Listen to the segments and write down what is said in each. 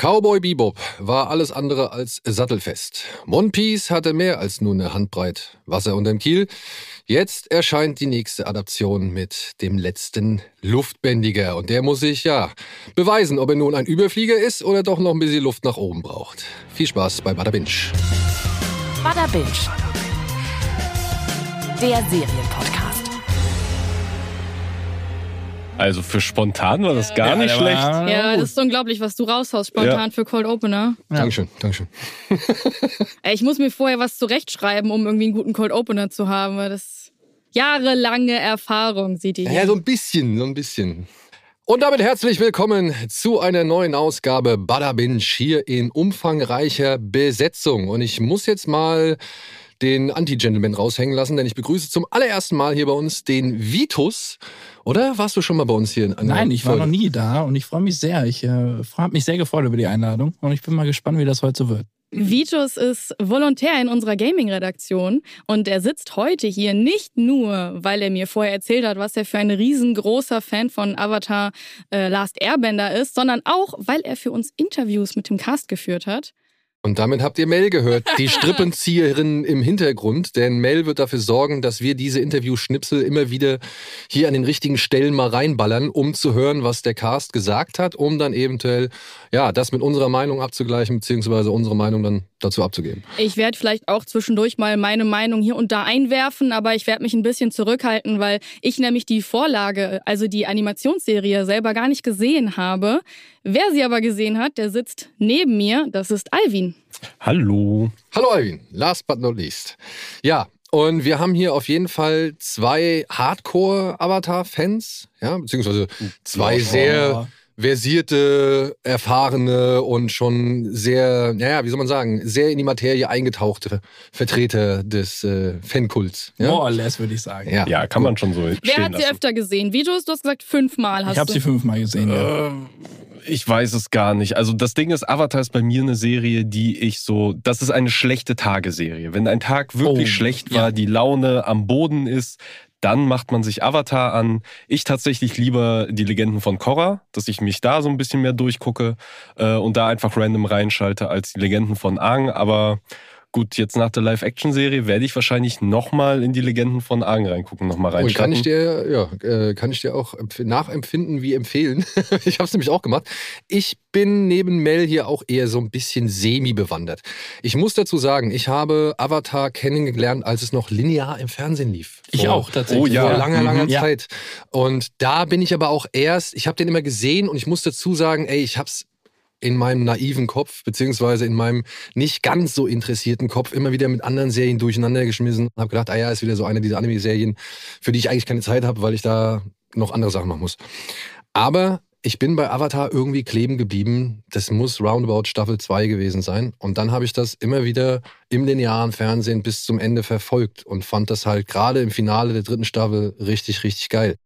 Cowboy Bebop war alles andere als sattelfest. One Piece hatte mehr als nur eine Handbreit Wasser unterm Kiel. Jetzt erscheint die nächste Adaption mit dem letzten Luftbändiger. Und der muss sich, ja, beweisen, ob er nun ein Überflieger ist oder doch noch ein bisschen Luft nach oben braucht. Viel Spaß bei Bada Binge. Bada Binge. Der Serienpodcast. Also für spontan war das gar Ja, nicht schlecht. war- Ja, das ist unglaublich, was du raushaust spontan Ja. für Cold Opener. Dankeschön, Dankeschön. Ey, Ich muss mir vorher was zurechtschreiben, um irgendwie einen guten Cold Opener zu haben. weil Das jahrelange Erfahrung, sieht ihr hier. Ja, so ein bisschen, so ein bisschen. Und damit herzlich willkommen zu einer neuen Ausgabe Bada Binge hier in umfangreicher Besetzung. Und ich muss jetzt mal den Anti-Gentleman raushängen lassen, denn ich begrüße zum allerersten Mal hier bei uns den Vitus. Oder warst du schon mal bei uns hier in einer Nein, ich war Folge? noch nie da und ich freue mich sehr. Ich äh, habe mich sehr gefreut über die Einladung und ich bin mal gespannt, wie das heute so wird. Vitus ist Volontär in unserer Gaming-Redaktion und er sitzt heute hier nicht nur, weil er mir vorher erzählt hat, was er für ein riesengroßer Fan von Avatar äh, Last Airbender ist, sondern auch, weil er für uns Interviews mit dem Cast geführt hat. Und damit habt ihr Mel gehört, die Strippenzieherin im Hintergrund. Denn Mel wird dafür sorgen, dass wir diese Interviewschnipsel immer wieder hier an den richtigen Stellen mal reinballern, um zu hören, was der Cast gesagt hat, um dann eventuell ja das mit unserer Meinung abzugleichen, beziehungsweise unsere Meinung dann dazu abzugeben. Ich werde vielleicht auch zwischendurch mal meine Meinung hier und da einwerfen, aber ich werde mich ein bisschen zurückhalten, weil ich nämlich die Vorlage, also die Animationsserie selber gar nicht gesehen habe. Wer sie aber gesehen hat, der sitzt neben mir, das ist Alvin. Hallo. Hallo Alvin, last but not least. Ja, und wir haben hier auf jeden Fall zwei Hardcore-Avatar-Fans, ja, beziehungsweise zwei Ja. sehr versierte, erfahrene und schon sehr, naja, wie soll man sagen, sehr in die Materie eingetauchte Vertreter des äh, Fankults. Ja? More or less, würde ich sagen. Ja. Ja, kann man schon so Wer hat sie lassen. öfter gesehen? Vitus, du hast gesagt fünfmal hast Ich habe du. sie fünfmal gesehen. Ja. Äh, Ich weiß es gar nicht. Also das Ding ist, Avatar ist bei mir eine Serie, die ich so, das ist eine schlechte Tageserie. Wenn ein Tag wirklich Oh, schlecht ja. war, die Laune am Boden ist, dann macht man sich Avatar an. Ich tatsächlich lieber die Legenden von Korra, dass ich mich da so ein bisschen mehr durchgucke äh, und da einfach random reinschalte als die Legenden von Aang. Aber gut, jetzt nach der Live-Action-Serie werde ich wahrscheinlich nochmal in die Legenden von Aang reingucken, nochmal Und kann reinschauen. ich dir, ja, äh, kann ich dir auch empf- nachempfinden wie empfehlen. ich habe es nämlich auch gemacht. Ich bin neben Mel hier auch eher so ein bisschen semi-bewandert. Ich muss dazu sagen, ich habe Avatar kennengelernt, als es noch linear im Fernsehen lief. Ich Vor- auch, tatsächlich. Oh ja. Vor langer, langer Mhm. Ja. Zeit. Und da bin ich aber auch erst, ich habe den immer gesehen und ich muss dazu sagen, ey, ich hab's in meinem naiven Kopf, beziehungsweise in meinem nicht ganz so interessierten Kopf immer wieder mit anderen Serien durcheinander geschmissen. Und habe gedacht, ah ja, ist wieder so eine dieser Anime-Serien, für die ich eigentlich keine Zeit habe, weil ich da noch andere Sachen machen muss. Aber ich bin bei Avatar irgendwie kleben geblieben. Das muss Roundabout Staffel 2 gewesen sein. Und dann habe ich das immer wieder im linearen Fernsehen bis zum Ende verfolgt und fand das halt gerade im Finale der dritten Staffel richtig, richtig geil.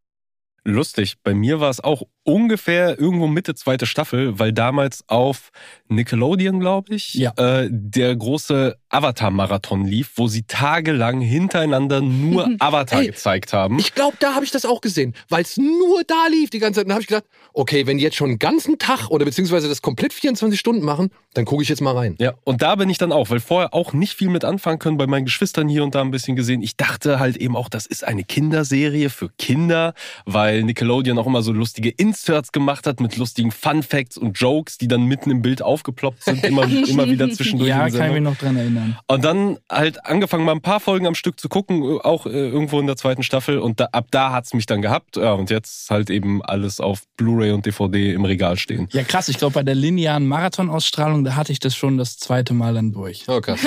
Lustig, bei mir war es auch ungefähr irgendwo Mitte zweite Staffel, weil damals auf Nickelodeon, glaube ich, Ja. äh, der große Avatar-Marathon lief, wo sie tagelang hintereinander nur Avatar Ey, gezeigt haben. Ich glaube, da habe ich das auch gesehen, weil es nur da lief die ganze Zeit. Und da habe ich gedacht, okay, wenn die jetzt schon einen ganzen Tag oder beziehungsweise das komplett 24 Stunden machen, dann gucke ich jetzt mal rein. ja, und da bin ich dann auch, weil vorher auch nicht viel mit anfangen können, bei meinen Geschwistern hier und da ein bisschen gesehen. Ich dachte halt eben auch, das ist eine Kinderserie für Kinder, weil Nickelodeon auch immer so lustige Inserts gemacht hat mit lustigen Fun Facts und Jokes, die dann mitten im Bild aufgeploppt sind, immer, immer wieder zwischendurch. Ja, kann ich mich noch dran erinnern. Und dann halt angefangen, mal ein paar Folgen am Stück zu gucken, äh, auch äh, irgendwo in der zweiten Staffel. Und da, ab da hat's mich dann gehabt. Ja, und jetzt halt eben alles auf Blu-ray und DVD im Regal stehen. Ja, krass. Ich glaube, bei der linearen Marathonausstrahlung, da hatte ich das schon das zweite Mal dann durch. Oh, krass.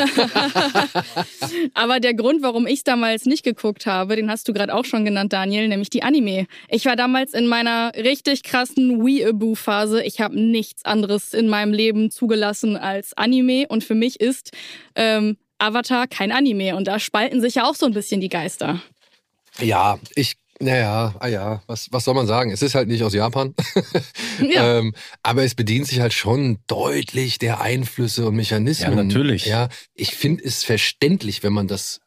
Aber der Grund, warum ich es damals nicht geguckt habe, den hast du gerade auch schon genannt, Daniel, nämlich die Anime. Ich war damals in meiner richtig krassen Weeaboo-Phase. Ich habe nichts anderes in meinem Leben zugelassen als Anime und für mich ist ähm, Avatar kein Anime und da spalten sich ja auch so ein bisschen die Geister. Ja, ich, naja, ah ja, was, was soll man sagen? Es ist halt nicht aus Japan. Ja. ähm, aber es bedient sich halt schon deutlich der Einflüsse und Mechanismen. Ja, natürlich. Ja, ich finde es verständlich, wenn man das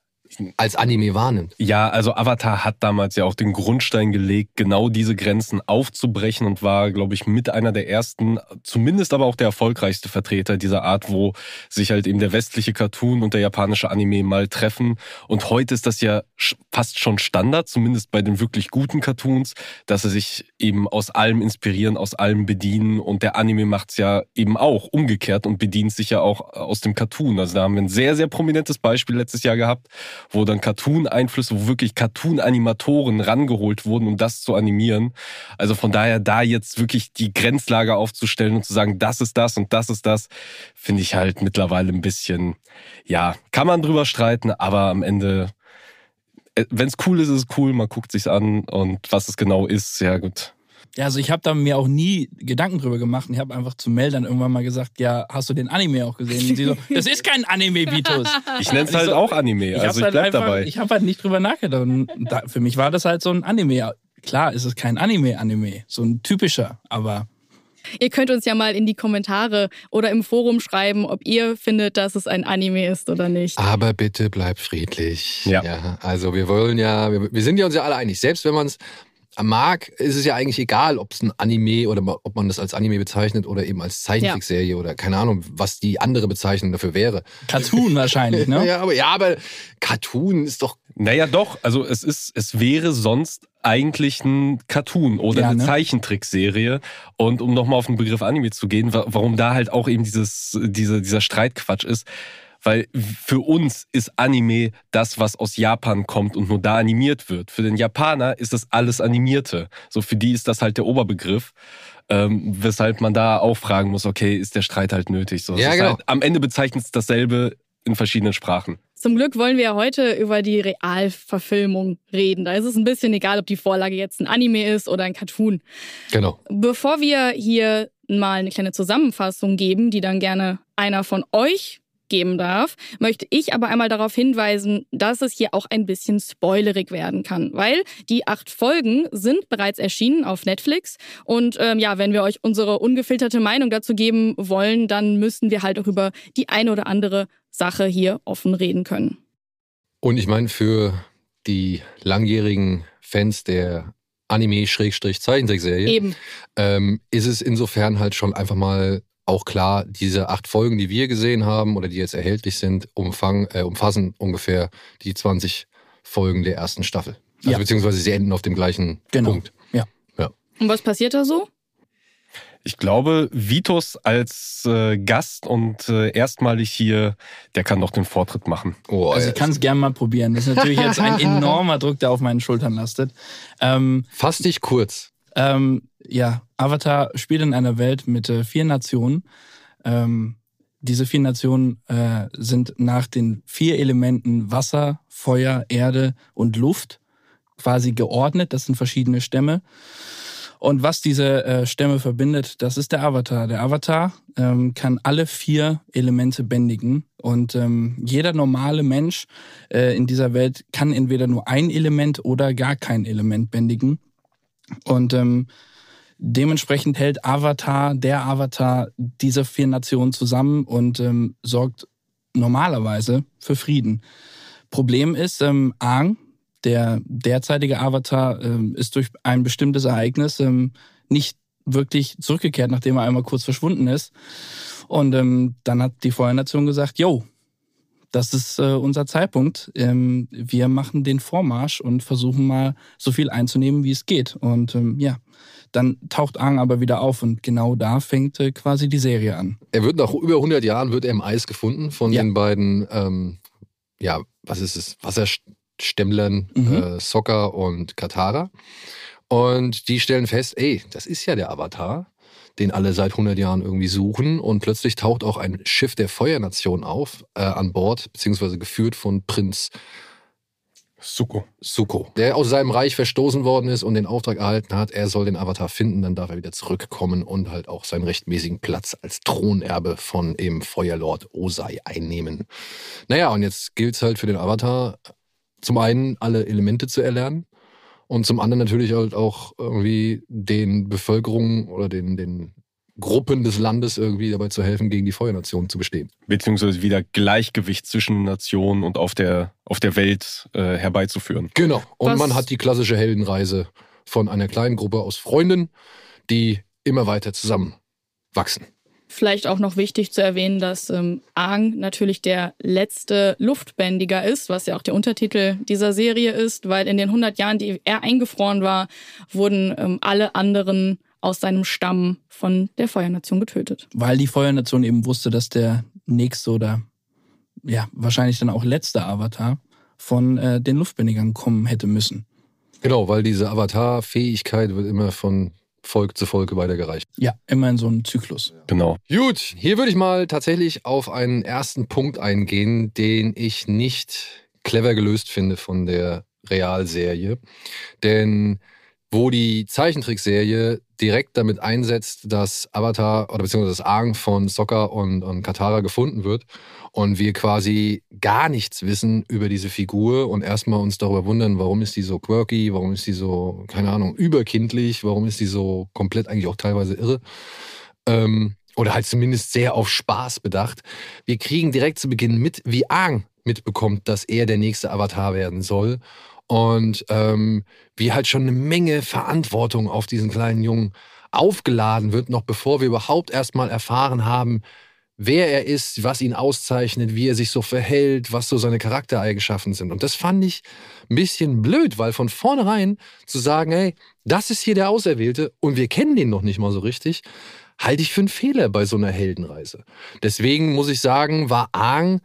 als Anime wahrnimmt. Ja, also Avatar hat damals ja auch den Grundstein gelegt, genau diese Grenzen aufzubrechen und war, glaube ich, mit einer der ersten, zumindest aber auch der erfolgreichste Vertreter dieser Art, wo sich halt eben der westliche Cartoon und der japanische Anime mal treffen. Und heute ist das ja fast schon Standard, zumindest bei den wirklich guten Cartoons, dass sie sich eben aus allem inspirieren, aus allem bedienen. Und der Anime macht's ja eben auch umgekehrt und bedient sich ja auch aus dem Cartoon. Also da haben wir ein sehr, sehr prominentes Beispiel letztes Jahr gehabt, wo dann Cartoon-Einflüsse, wo wirklich Cartoon-Animatoren rangeholt wurden, um das zu animieren. Also von daher da jetzt wirklich die Grenzlage aufzustellen und zu sagen, das ist das und das ist das, finde ich halt mittlerweile ein bisschen, ja, kann man drüber streiten, aber am Ende äh, wenn es cool ist, ist es cool, man guckt sich's an und was es genau ist, ja gut. Ja, also ich habe da mir auch nie Gedanken drüber gemacht. Und ich habe einfach zu Mel dann irgendwann mal gesagt, ja, hast du den Anime auch gesehen? Und sie so, das ist kein Anime, Vitus. Ich nenne es halt so, auch Anime, ich also ich halt bleib einfach, dabei. Ich habe halt nicht drüber nachgedacht. Und da, für mich war das halt so ein Anime. Klar ist es kein Anime-Anime, so ein typischer, aber Ihr könnt uns ja mal in die Kommentare oder im Forum schreiben, ob ihr findet, dass es ein Anime ist oder nicht. Aber bitte bleibt friedlich. Ja. ja also wir wollen ja, wir, wir sind ja uns ja alle einig. Selbst wenn man es mag, ist es ja eigentlich egal, ob es ein Anime oder ob man das als Anime bezeichnet oder eben als Zeichentrickserie ja. oder keine Ahnung, was die andere Bezeichnung dafür wäre. Cartoon wahrscheinlich, ne? ja, aber, ja, aber Cartoon ist doch. Naja, doch. Also es ist, es wäre sonst eigentlich ein Cartoon oder ja, eine ne? Zeichentrickserie. Und um nochmal auf den Begriff Anime zu gehen, warum da halt auch eben dieses, diese, dieser Streitquatsch ist weil für uns ist Anime das, was aus Japan kommt und nur da animiert wird. Für den Japaner ist das alles Animierte. So für die ist das halt der Oberbegriff. Ähm, weshalb man da auch fragen muss, okay, ist der Streit halt nötig? So, ja, genau. Halt, am Ende bezeichnet es dasselbe in verschiedenen Sprachen. Zum Glück wollen wir ja heute über die Realverfilmung reden. Da ist es ein bisschen egal, ob die Vorlage jetzt ein Anime ist oder ein Cartoon. Genau. Bevor wir hier mal eine kleine Zusammenfassung geben, die dann gerne einer von euch geben darf, möchte ich aber einmal darauf hinweisen, dass es hier auch ein bisschen spoilerig werden kann, weil die acht Folgen sind bereits erschienen auf Netflix und ähm, ja, wenn wir euch unsere ungefilterte Meinung dazu geben wollen, dann müssen wir halt auch über die eine oder andere Sache hier offen reden können. Und ich meine, für die langjährigen Fans der Anime-Zeichentrickserie ähm, ist es insofern halt schon einfach mal auch klar, diese acht Folgen, die wir gesehen haben oder die jetzt erhältlich sind, umfang, äh, umfassen ungefähr die 20 Folgen der ersten Staffel. Also ja. beziehungsweise sie enden auf dem gleichen genau. Punkt. Ja. ja. Und was passiert da so? Ich glaube, Vitus als äh, Gast und äh, erstmalig hier, der kann doch den Vortritt machen. Oh, also ich kann es gerne mal probieren. Das ist natürlich jetzt ein enormer Druck, der auf meinen Schultern lastet. Ähm, Fass dich kurz. Ähm, ja, Avatar spielt in einer Welt mit äh, vier Nationen. Ähm, diese vier Nationen äh, sind nach den vier Elementen Wasser, Feuer, Erde und Luft quasi geordnet. Das sind verschiedene Stämme. Und was diese äh, Stämme verbindet, das ist der Avatar. Der Avatar ähm, kann alle vier Elemente bändigen. Und ähm, jeder normale Mensch äh, in dieser Welt kann entweder nur ein Element oder gar kein Element bändigen. Und ähm, Dementsprechend hält Avatar, der Avatar, diese vier Nationen zusammen und ähm, sorgt normalerweise für Frieden. Problem ist, ähm, Aang, der derzeitige Avatar, ähm, ist durch ein bestimmtes Ereignis ähm, nicht wirklich zurückgekehrt, nachdem er einmal kurz verschwunden ist. Und ähm, dann hat die Feuernation gesagt, yo, das ist äh, unser Zeitpunkt. Ähm, wir machen den Vormarsch und versuchen mal so viel einzunehmen, wie es geht. Und ähm, ja, dann taucht Aang aber wieder auf und genau da fängt äh, quasi die Serie an. Er wird nach über 100 Jahren wird er im Eis gefunden von ja. den beiden, ähm, ja, was ist es, Wasserstämmlern, mhm. äh, Sokka und Katara. Und die stellen fest, ey, das ist ja der Avatar, den alle seit 100 Jahren irgendwie suchen. Und plötzlich taucht auch ein Schiff der Feuernation auf, äh, an Bord, beziehungsweise geführt von Prinz Suko. Suko, der aus seinem Reich verstoßen worden ist und den Auftrag erhalten hat, er soll den Avatar finden, dann darf er wieder zurückkommen und halt auch seinen rechtmäßigen Platz als Thronerbe von eben Feuerlord Osai einnehmen. Naja, und jetzt gilt es halt für den Avatar, zum einen alle Elemente zu erlernen und zum anderen natürlich halt auch irgendwie den Bevölkerungen oder den, den Gruppen des Landes irgendwie dabei zu helfen, gegen die Feuernation zu bestehen. Beziehungsweise wieder Gleichgewicht zwischen Nationen und auf der, auf der Welt äh, herbeizuführen. Genau. Und Was- man hat die klassische Heldenreise von einer kleinen Gruppe aus Freunden, die immer weiter zusammen wachsen. Vielleicht auch noch wichtig zu erwähnen, dass ähm, Aang natürlich der letzte Luftbändiger ist, was ja auch der Untertitel dieser Serie ist, weil in den 100 Jahren, die er eingefroren war, wurden ähm, alle anderen aus seinem Stamm von der Feuernation getötet. Weil die Feuernation eben wusste, dass der nächste oder ja, wahrscheinlich dann auch letzte Avatar von äh, den Luftbändigern kommen hätte müssen. Genau, weil diese Avatar-Fähigkeit wird immer von Volk zu Volk weitergereicht. Ja, immer in so einem Zyklus. Genau. Gut, hier würde ich mal tatsächlich auf einen ersten Punkt eingehen, den ich nicht clever gelöst finde von der Realserie. Denn wo die Zeichentrickserie direkt damit einsetzt, dass Avatar oder beziehungsweise das Aang von Sokka und, und Katara gefunden wird und wir quasi gar nichts wissen über diese Figur und erstmal uns darüber wundern, warum ist die so quirky, warum ist die so, keine Ahnung, überkindlich, warum ist die so komplett eigentlich auch teilweise irre. Ähm, oder halt zumindest sehr auf Spaß bedacht. Wir kriegen direkt zu Beginn mit, wie Aang mitbekommt, dass er der nächste Avatar werden soll. Und ähm, wie halt schon eine Menge Verantwortung auf diesen kleinen Jungen aufgeladen wird, noch bevor wir überhaupt erstmal erfahren haben, wer er ist, was ihn auszeichnet, wie er sich so verhält, was so seine Charaktereigenschaften sind. Und das fand ich ein bisschen blöd, weil von vornherein zu sagen, hey, das ist hier der Auserwählte und wir kennen den noch nicht mal so richtig, halte ich für einen Fehler bei so einer Heldenreise. Deswegen muss ich sagen, war Aang,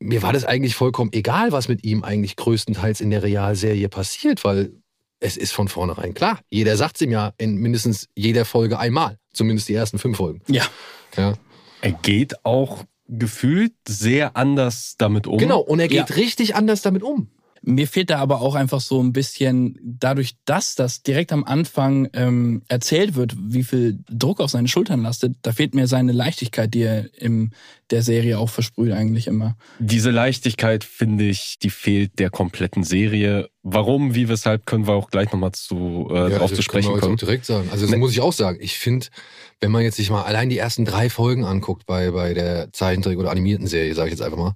mir war das eigentlich vollkommen egal, was mit ihm eigentlich größtenteils in der Realserie passiert, weil es ist von vornherein klar. Jeder sagt es ihm ja in mindestens jeder Folge einmal. Zumindest die ersten fünf Folgen. Ja. Ja. Er geht auch gefühlt sehr anders damit um. Genau, und er geht Ja. richtig anders damit um. Mir fehlt da aber auch einfach so ein bisschen, dadurch, dass das direkt am Anfang ähm, erzählt wird, wie viel Druck auf seine Schultern lastet, da fehlt mir seine Leichtigkeit, die er in der Serie auch versprüht eigentlich immer. Diese Leichtigkeit, finde ich, die fehlt der kompletten Serie. Warum, wie, weshalb, können wir auch gleich nochmal zu, äh, drauf das zu sprechen kommen. auch direkt sagen. Also das Ne- muss ich auch sagen. Ich finde, wenn man jetzt sich mal allein die ersten drei Folgen anguckt bei, bei der Zeichentrick- oder animierten Serie, sage ich jetzt einfach mal,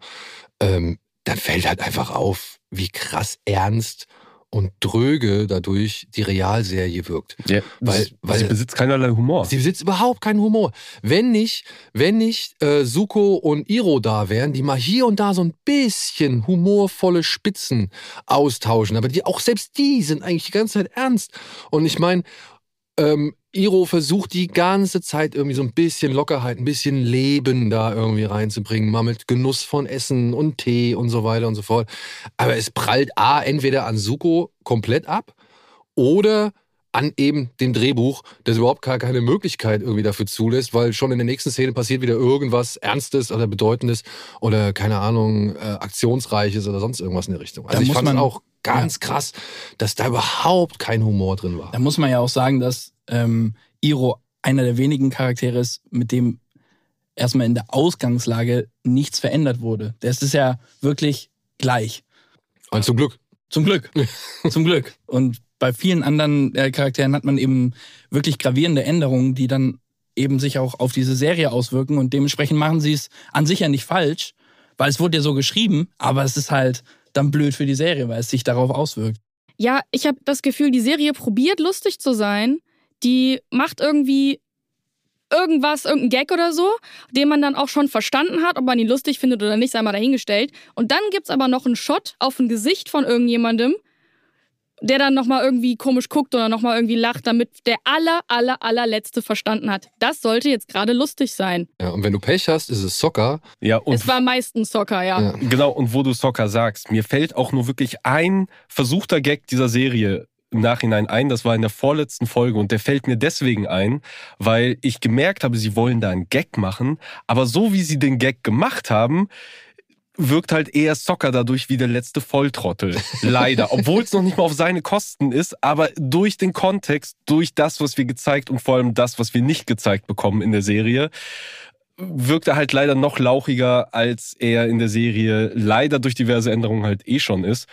ähm, dann fällt halt einfach auf, wie krass ernst und dröge dadurch die Realserie wirkt. Ja, Weil- sie, weil- sie besitzt keinerlei Humor. Sie besitzt überhaupt keinen Humor. Wenn nicht, wenn nicht äh, Suko und Iro da wären, die mal hier und da so ein bisschen humorvolle Spitzen austauschen, aber die auch selbst die sind eigentlich die ganze Zeit ernst. Und ich meine, ähm, Iro versucht die ganze Zeit irgendwie so ein bisschen Lockerheit, ein bisschen Leben da irgendwie reinzubringen, mal mit Genuss von Essen und Tee und so weiter und so fort. Aber es prallt A, entweder an Suko komplett ab oder an eben dem Drehbuch, das überhaupt gar keine Möglichkeit irgendwie dafür zulässt, weil schon in der nächsten Szene passiert wieder irgendwas Ernstes oder Bedeutendes oder keine Ahnung, äh, Aktionsreiches oder sonst irgendwas in der Richtung. Also Da ich muss fand es man- auch ganz krass, dass da überhaupt kein Humor drin war. Da muss man ja auch sagen, dass ähm, Iro einer der wenigen Charaktere ist, mit dem erstmal in der Ausgangslage nichts verändert wurde. Das ist ja wirklich gleich. Und zum Glück. Zum Glück. Zum Glück. Und bei vielen anderen äh, Charakteren hat man eben wirklich gravierende Änderungen, die dann eben sich auch auf diese Serie auswirken. Und dementsprechend machen sie es an sich ja nicht falsch, weil es wurde ja so geschrieben, aber es ist halt dann blöd für die Serie, weil es sich darauf auswirkt. Ja, ich habe das Gefühl, die Serie probiert lustig zu sein. Die macht irgendwie irgendwas, irgendein Gag oder so, den man dann auch schon verstanden hat, ob man ihn lustig findet oder nicht, sei mal dahingestellt. Und dann gibt's aber noch einen Shot auf ein Gesicht von irgendjemandem, der dann nochmal irgendwie komisch guckt oder nochmal irgendwie lacht, damit der aller, aller, allerletzte verstanden hat. Das sollte jetzt gerade lustig sein. Ja, und wenn du Pech hast, ist es Soccer. Ja, und es war meistens Soccer, ja. Ja. Genau, und wo du Soccer sagst, mir fällt auch nur wirklich ein versuchter Gag dieser Serie im Nachhinein ein. Das war in der vorletzten Folge und der fällt mir deswegen ein, weil ich gemerkt habe, sie wollen da einen Gag machen, aber so wie sie den Gag gemacht haben, wirkt halt eher Soccer dadurch wie der letzte Volltrottel. Leider. Obwohl es noch nicht mal auf seine Kosten ist, aber durch den Kontext, durch das, was wir gezeigt und vor allem das, was wir nicht gezeigt bekommen in der Serie, wirkt er halt leider noch lauchiger, als er in der Serie leider durch diverse Änderungen halt eh schon ist.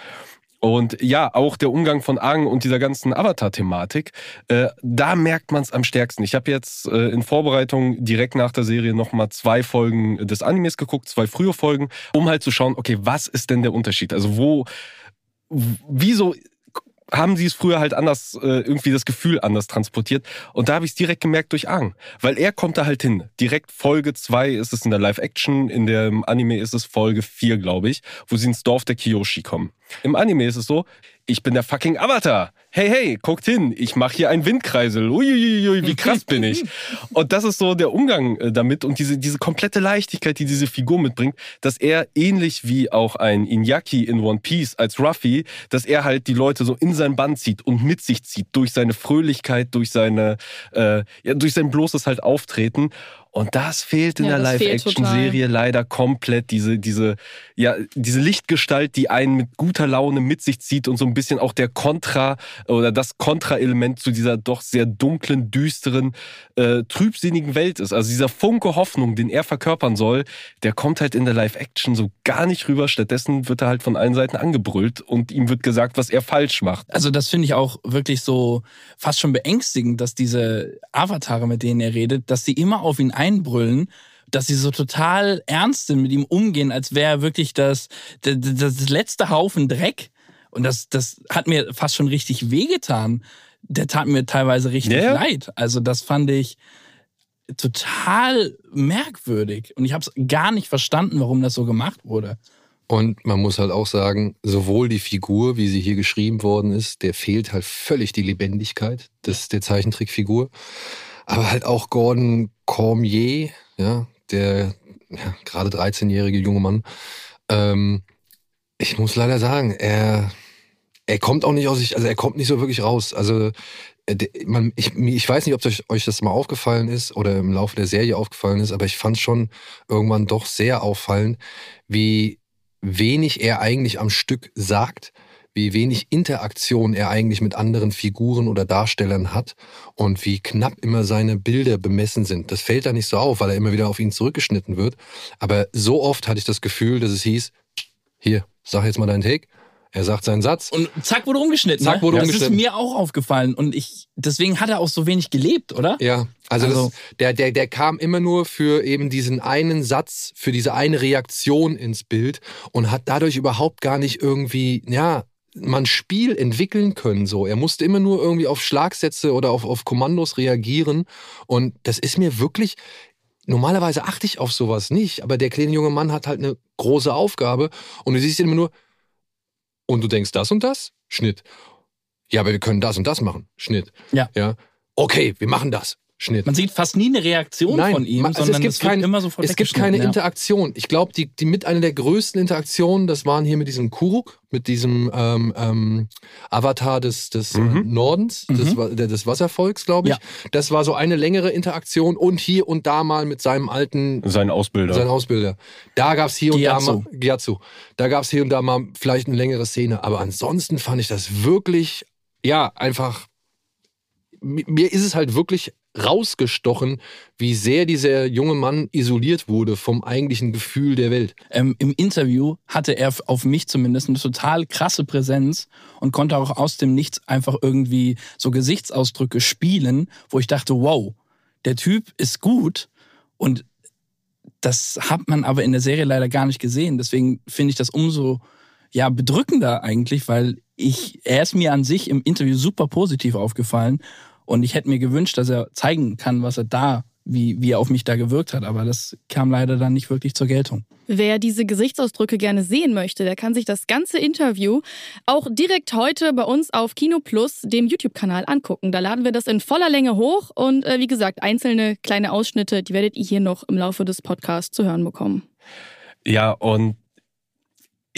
Und ja, auch der Umgang von Aang und dieser ganzen Avatar-Thematik, äh, da merkt man es am stärksten. Ich habe jetzt äh, in Vorbereitung direkt nach der Serie nochmal zwei Folgen des Animes geguckt, zwei frühe Folgen, um halt zu schauen, okay, was ist denn der Unterschied? Also wo, wieso haben sie es früher halt anders, äh, irgendwie das Gefühl anders transportiert. Und da habe ich es direkt gemerkt durch Aang. Weil er kommt da halt hin. Direkt Folge 2 ist es in der Live-Action, in dem Anime ist es Folge 4, glaube ich, wo sie ins Dorf der Kiyoshi kommen. Im Anime ist es so, ich bin der fucking Avatar. Hey, hey, guckt hin, ich mache hier einen Windkreisel. Uiuiui, wie krass bin ich. Und das ist so der Umgang äh, damit und diese, diese komplette Leichtigkeit, die diese Figur mitbringt, dass er ähnlich wie auch ein Inyaki in One Piece als Ruffy, dass er halt die Leute so in sein Band zieht und mit sich zieht durch seine Fröhlichkeit, durch seine, äh, ja, durch sein bloßes halt Auftreten. Und das fehlt in Ja, der Live-Action-Serie leider komplett. Diese, diese, ja, diese Lichtgestalt, die einen mit guter Laune mit sich zieht und so ein bisschen auch der Kontra oder das Kontraelement zu dieser doch sehr dunklen, düsteren, äh, trübsinnigen Welt ist. Also dieser Funke Hoffnung, den er verkörpern soll, der kommt halt in der Live-Action so gar nicht rüber. Stattdessen wird er halt von allen Seiten angebrüllt und ihm wird gesagt, was er falsch macht. Also das finde ich auch wirklich so fast schon beängstigend, dass diese Avatare, mit denen er redet, dass sie immer auf ihn einbrüllen, dass sie so total ernst sind mit ihm umgehen, als wäre er wirklich das, das, das letzte Haufen Dreck. Und das, das hat mir fast schon richtig wehgetan. Der tat mir teilweise richtig ja. leid. Also das fand ich total merkwürdig. Und ich habe es gar nicht verstanden, warum das so gemacht wurde. Und man muss halt auch sagen, sowohl die Figur, wie sie hier geschrieben worden ist, der fehlt halt völlig die Lebendigkeit des, der Zeichentrickfigur. Aber halt auch Gordon Cormier, ja, der ja, gerade 13-jährige junge Mann. Ähm, ich muss leider sagen, er, er kommt auch nicht aus sich, also er kommt nicht so wirklich raus. Also äh, man, ich, ich weiß nicht, ob euch, euch das mal aufgefallen ist oder im Laufe der Serie aufgefallen ist, aber ich fand schon irgendwann doch sehr auffallend, wie wenig er eigentlich am Stück sagt, wie wenig Interaktion er eigentlich mit anderen Figuren oder Darstellern hat und wie knapp immer seine Bilder bemessen sind. Das fällt da nicht so auf, weil er immer wieder auf ihn zurückgeschnitten wird. Aber so oft hatte ich das Gefühl, dass es hieß, hier, sag jetzt mal deinen Take. Er sagt seinen Satz. Und zack wurde umgeschnitten. Zack, ne? wurde das umgeschnitten. ist mir auch aufgefallen. Und ich, deswegen hat er auch so wenig gelebt, oder? Ja, also, Also- das, der, der, der kam immer nur für eben diesen einen Satz, für diese eine Reaktion ins Bild und hat dadurch überhaupt gar nicht irgendwie, ja, man Spiel entwickeln können. So, er musste immer nur irgendwie auf Schlagsätze oder auf, auf Kommandos reagieren. Und das ist mir wirklich. Normalerweise achte ich auf sowas nicht, aber der kleine junge Mann hat halt eine große Aufgabe und du siehst ihn immer nur, und du denkst das und das? Schnitt. Ja, aber wir können das und das machen. Schnitt. Ja. Ja. Okay, wir machen das. Schnitt. Man sieht fast nie eine Reaktion Nein, von ihm, also sondern es gibt es kein- immer sofort Es gibt keine ja. Interaktion. Ich glaube, die, die mit einer der größten Interaktionen, das waren hier mit diesem Kuruk, mit diesem ähm, ähm, Avatar des, des äh, Mhm. Nordens, des, Mhm. Des Wasservolks, glaube ich. Ja. Das war so eine längere Interaktion und hier und da mal mit seinem alten Sein Ausbilder. sein Ausbilder. Da gab es hier und da Gyatso. mal Gyatso. Da gab es hier und da mal vielleicht eine längere Szene. Aber ansonsten fand ich das wirklich, ja, einfach. mi- Mir ist es halt wirklich rausgestochen, wie sehr dieser junge Mann isoliert wurde vom eigentlichen Gefühl der Welt. Ähm, Im Interview hatte er auf mich zumindest eine total krasse Präsenz und konnte auch aus dem Nichts einfach irgendwie so Gesichtsausdrücke spielen, wo ich dachte, wow, der Typ ist gut und das hat man aber in der Serie leider gar nicht gesehen. Deswegen finde ich das umso ja bedrückender eigentlich, weil ich er ist mir an sich im Interview super positiv aufgefallen und ich hätte mir gewünscht, dass er zeigen kann, was er da wie, wie er auf mich da gewirkt hat, aber das kam leider dann nicht wirklich zur Geltung. Wer diese Gesichtsausdrücke gerne sehen möchte, der kann sich das ganze Interview auch direkt heute bei uns auf Kino Plus, dem YouTube-Kanal, angucken. Da laden wir das in voller Länge hoch und äh, wie gesagt, einzelne kleine Ausschnitte, die werdet ihr hier noch im Laufe des Podcasts zu hören bekommen. Ja, und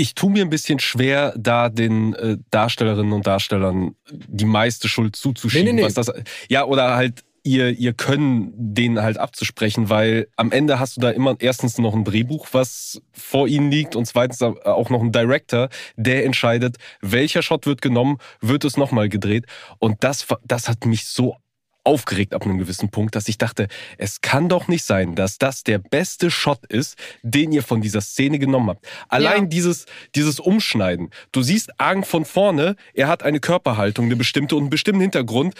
ich tue mir ein bisschen schwer, da den äh, Darstellerinnen und Darstellern die meiste Schuld zuzuschieben. Nee, nee, nee. Was das, ja, oder halt ihr, ihr Können denen halt abzusprechen, weil am Ende hast du da immer erstens noch ein Drehbuch, was vor ihnen liegt und zweitens auch noch ein Director, der entscheidet, welcher Shot wird genommen, wird es nochmal gedreht. Und das, das hat mich so aufgeregt ab einem gewissen Punkt, dass ich dachte, es kann doch nicht sein, dass das der beste Shot ist, den ihr von dieser Szene genommen habt. Allein Ja. dieses, dieses Umschneiden. Du siehst Argen von vorne, er hat eine Körperhaltung, eine bestimmte und einen bestimmten Hintergrund.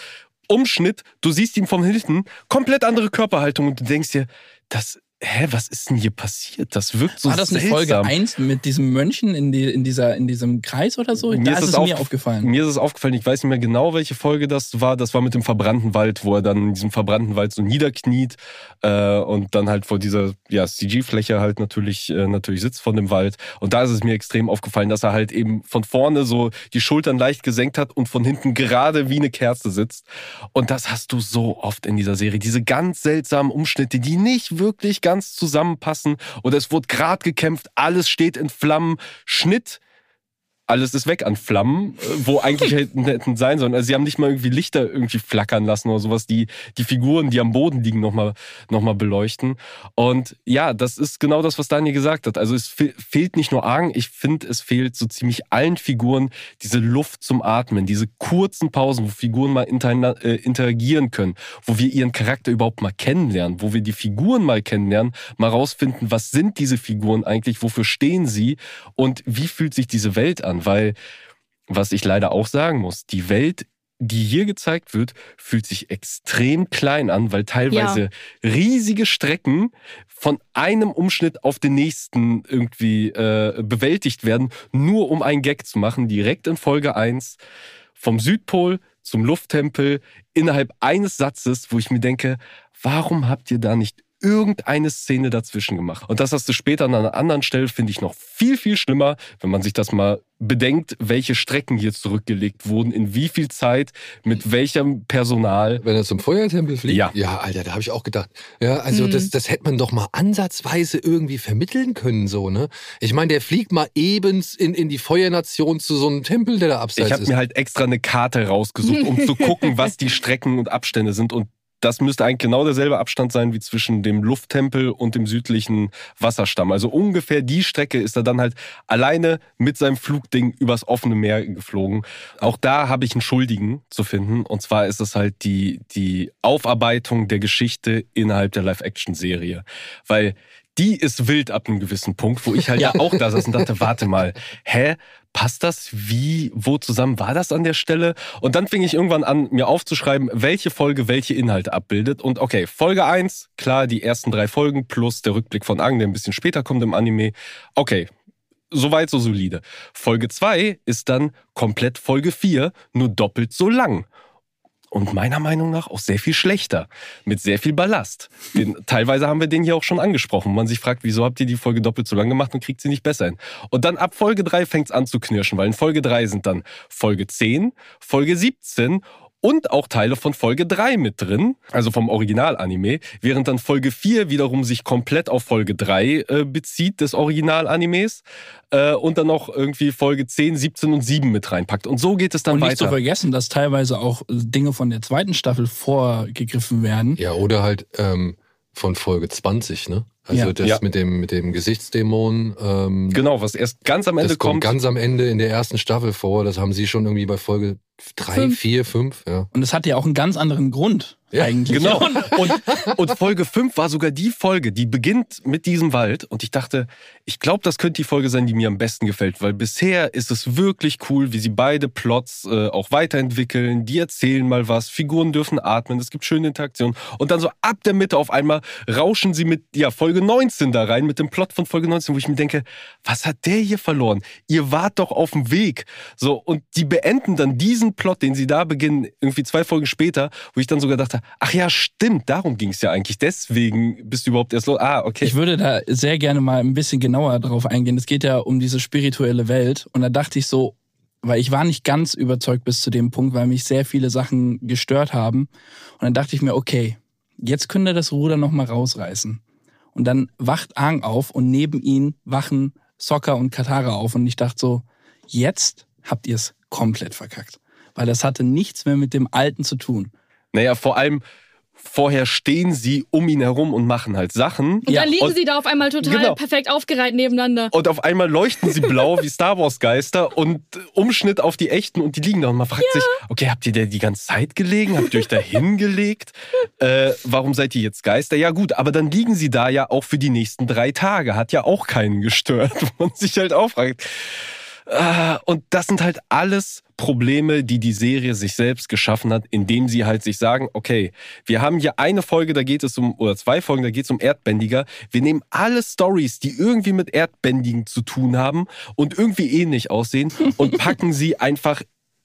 Umschnitt, du siehst ihn von hinten, komplett andere Körperhaltung und du denkst dir, das, hä, was ist denn hier passiert? Das wirkt so War das eine seltsam. Folge 1 mit diesem Mönchen in, die, in, dieser, in diesem Kreis oder so? da ist es mir aufgef- aufgefallen. Mir ist es aufgefallen, ich weiß nicht mehr genau, welche Folge das war. Das war mit dem verbrannten Wald, wo er dann in diesem verbrannten Wald so niederkniet äh, und dann halt vor dieser ja, CG-Fläche halt natürlich, äh, natürlich sitzt von dem Wald. Und da ist es mir extrem aufgefallen, dass er halt eben von vorne so die Schultern leicht gesenkt hat und von hinten gerade wie eine Kerze sitzt. Und das hast du so oft in dieser Serie. Diese ganz seltsamen Umschnitte, die nicht wirklich ganz zusammenpassen. Oder es wurde gerade gekämpft, alles steht in Flammen. Schnitt alles ist weg an Flammen, äh, wo eigentlich hätten, hätten sein sollen. Also sie haben nicht mal irgendwie Lichter irgendwie flackern lassen oder sowas, die die Figuren, die am Boden liegen, nochmal noch mal beleuchten. Und ja, das ist genau das, was Daniel gesagt hat. Also es fe fehlt nicht nur Argen, ich finde, es fehlt so ziemlich allen Figuren diese Luft zum Atmen, diese kurzen Pausen, wo Figuren mal inter äh, interagieren können, wo wir ihren Charakter überhaupt mal kennenlernen, wo wir die Figuren mal kennenlernen, mal rausfinden, was sind diese Figuren eigentlich, wofür stehen sie und wie fühlt sich diese Welt an? Weil, was ich leider auch sagen muss, die Welt, die hier gezeigt wird, fühlt sich extrem klein an, weil teilweise riesige Strecken von einem Umschnitt auf den nächsten irgendwie äh, bewältigt werden, nur um einen Gag zu machen, direkt in Folge 1 vom Südpol zum Lufttempel innerhalb eines Satzes, wo ich mir denke, warum habt ihr da nicht irgendeine Szene dazwischen gemacht? Und das hast du später an einer anderen Stelle, finde ich noch viel, viel schlimmer, wenn man sich das mal bedenkt, welche Strecken hier zurückgelegt wurden, in wie viel Zeit, mit welchem Personal. Wenn er zum Feuertempel fliegt? Ja. Ja, Alter, da habe ich auch gedacht. Ja, also Mhm. das, das hätte man doch mal ansatzweise irgendwie vermitteln können, so, ne? Ich meine, der fliegt mal eben in, in die Feuernation zu so einem Tempel, der da abseits Ich habe ist. mir halt extra eine Karte rausgesucht, um zu gucken, was die Strecken und Abstände sind. Und das müsste eigentlich genau derselbe Abstand sein wie zwischen dem Lufttempel und dem südlichen Wasserstamm. Also ungefähr die Strecke ist er dann halt alleine mit seinem Flugding übers offene Meer geflogen. Auch da habe ich einen Schuldigen zu finden. Und zwar ist es halt die, die Aufarbeitung der Geschichte innerhalb der Live-Action-Serie. Weil die ist wild ab einem gewissen Punkt, wo ich halt ja auch da saß und dachte, warte mal, hä? Passt das wie, wo zusammen war das an der Stelle? Und dann fing ich irgendwann an, mir aufzuschreiben, welche Folge welche Inhalte abbildet. Und okay, Folge 1, klar, die ersten drei Folgen plus der Rückblick von Ang, der ein bisschen später kommt im Anime. Okay, soweit so solide. Folge 2 ist dann komplett Folge 4, nur doppelt so lang. Und meiner Meinung nach auch sehr viel schlechter. Mit sehr viel Ballast. Den, teilweise haben wir den hier auch schon angesprochen. Man sich fragt, wieso habt ihr die Folge doppelt so lang gemacht und kriegt sie nicht besser hin? Und dann ab Folge 3 fängt es an zu knirschen, weil in Folge 3 sind dann Folge 10, Folge 17 und auch Teile von Folge 3 mit drin, also vom Original-Anime, während dann Folge 4 wiederum sich komplett auf Folge 3 äh, bezieht des Original-Animes äh, und dann noch irgendwie Folge 10, 17 und 7 mit reinpackt. Und so geht es dann Und nicht zu weiter. vergessen, dass teilweise auch Dinge von der zweiten Staffel vorgegriffen werden. Ja, oder halt ähm, von Folge 20, ne? Also Ja. das Ja. mit dem mit dem Gesichtsdämon. Ähm, Genau, was erst ganz am Ende das kommt kommt. ganz am Ende in der ersten Staffel vor. Das haben sie schon irgendwie bei Folge 3, Fünf. 4, 5, ja. Und es hat ja auch einen ganz anderen Grund Ja, eigentlich. Genau. Und, und Folge 5 war sogar die Folge, die beginnt mit diesem Wald. Und ich dachte, ich glaube, das könnte die Folge sein, die mir am besten gefällt. Weil bisher ist es wirklich cool, wie sie beide Plots äh, auch weiterentwickeln. Die erzählen mal was, Figuren dürfen atmen, es gibt schöne Interaktionen. Und dann so ab der Mitte auf einmal rauschen sie mit ja, Folge 19 da rein, mit dem Plot von Folge 19, wo ich mir denke, was hat der hier verloren? Ihr wart doch auf dem Weg. So, und die beenden dann diesen Plot, den sie da beginnen, irgendwie zwei Folgen später, wo ich dann sogar dachte, ach ja, stimmt, darum ging es ja eigentlich. Deswegen bist du überhaupt erst los. Ah, okay. Ich würde da sehr gerne mal ein bisschen genauer drauf eingehen. Es geht ja um diese spirituelle Welt. Und da dachte ich so, weil ich war nicht ganz überzeugt bis zu dem Punkt, weil mich sehr viele Sachen gestört haben. Und dann dachte ich mir, okay, jetzt könnte das Ruder noch mal rausreißen. Und dann wacht Aang auf und neben ihn wachen Sokka und Katara auf. Und ich dachte so, jetzt habt ihr es komplett verkackt. Weil das hatte nichts mehr mit dem Alten zu tun. Naja, vor allem, Vorher stehen sie um ihn herum und machen halt Sachen. Und dann liegen Und- sie da auf einmal total Genau. perfekt aufgereiht nebeneinander. Und auf einmal leuchten sie blau wie Star Wars Geister und Umschnitt auf die echten und die liegen da. Und man fragt sich, okay, habt ihr da die ganze Zeit gelegen? Habt ihr euch da hingelegt? Äh, warum seid ihr jetzt Geister? Ja gut, aber dann liegen sie da ja auch für die nächsten drei Tage. Hat ja auch keinen gestört, wo man sich halt auch fragt. Ah, Und das sind halt alles Probleme, die die Serie sich selbst geschaffen hat, indem sie halt sich sagen, okay, wir haben hier eine Folge, da geht es um, oder zwei Folgen, da geht es um Erdbändiger. Wir nehmen alle Stories, die irgendwie mit Erdbändigen zu tun haben und irgendwie ähnlich aussehen und packen sie einfach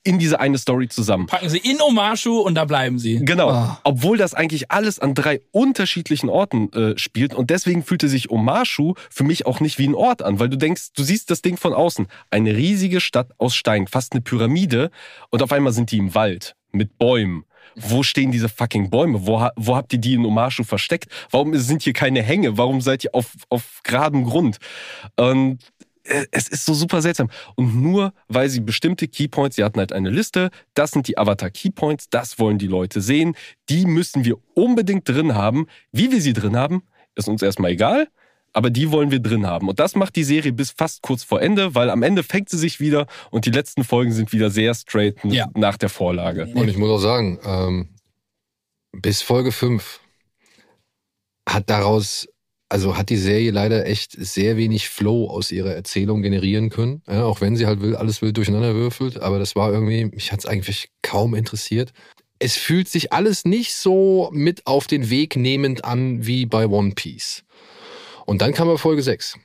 in diese eine Story zusammen. Packen sie in Omashu und da bleiben sie. Genau, Ah. obwohl das eigentlich alles an drei unterschiedlichen Orten äh, spielt und deswegen fühlte sich Omashu für mich auch nicht wie ein Ort an, weil du denkst, du siehst das Ding von außen, eine riesige Stadt aus Stein, fast eine Pyramide und auf einmal sind die im Wald mit Bäumen. Wo stehen diese fucking Bäume? Wo, wo habt ihr die in Omashu versteckt? Warum sind hier keine Hänge? Warum seid ihr auf, auf geradem Grund? Und es ist so super seltsam. Und nur weil sie bestimmte Keypoints, sie hatten halt eine Liste, das sind die Avatar Keypoints, das wollen die Leute sehen, die müssen wir unbedingt drin haben. Wie wir sie drin haben, ist uns erstmal egal, aber die wollen wir drin haben. Und das macht die Serie bis fast kurz vor Ende, weil am Ende fängt sie sich wieder und die letzten Folgen sind wieder sehr straight Ja. nach der Vorlage. Und ich muss auch sagen, ähm, bis Folge 5 hat daraus, also hat die Serie leider echt sehr wenig Flow aus ihrer Erzählung generieren können. Ja, auch wenn sie halt will, alles wild durcheinander würfelt. Aber das war irgendwie, mich hat es eigentlich kaum interessiert. Es fühlt sich alles nicht so mit auf den Weg nehmend an wie bei One Piece. Und dann kam aber Folge 6.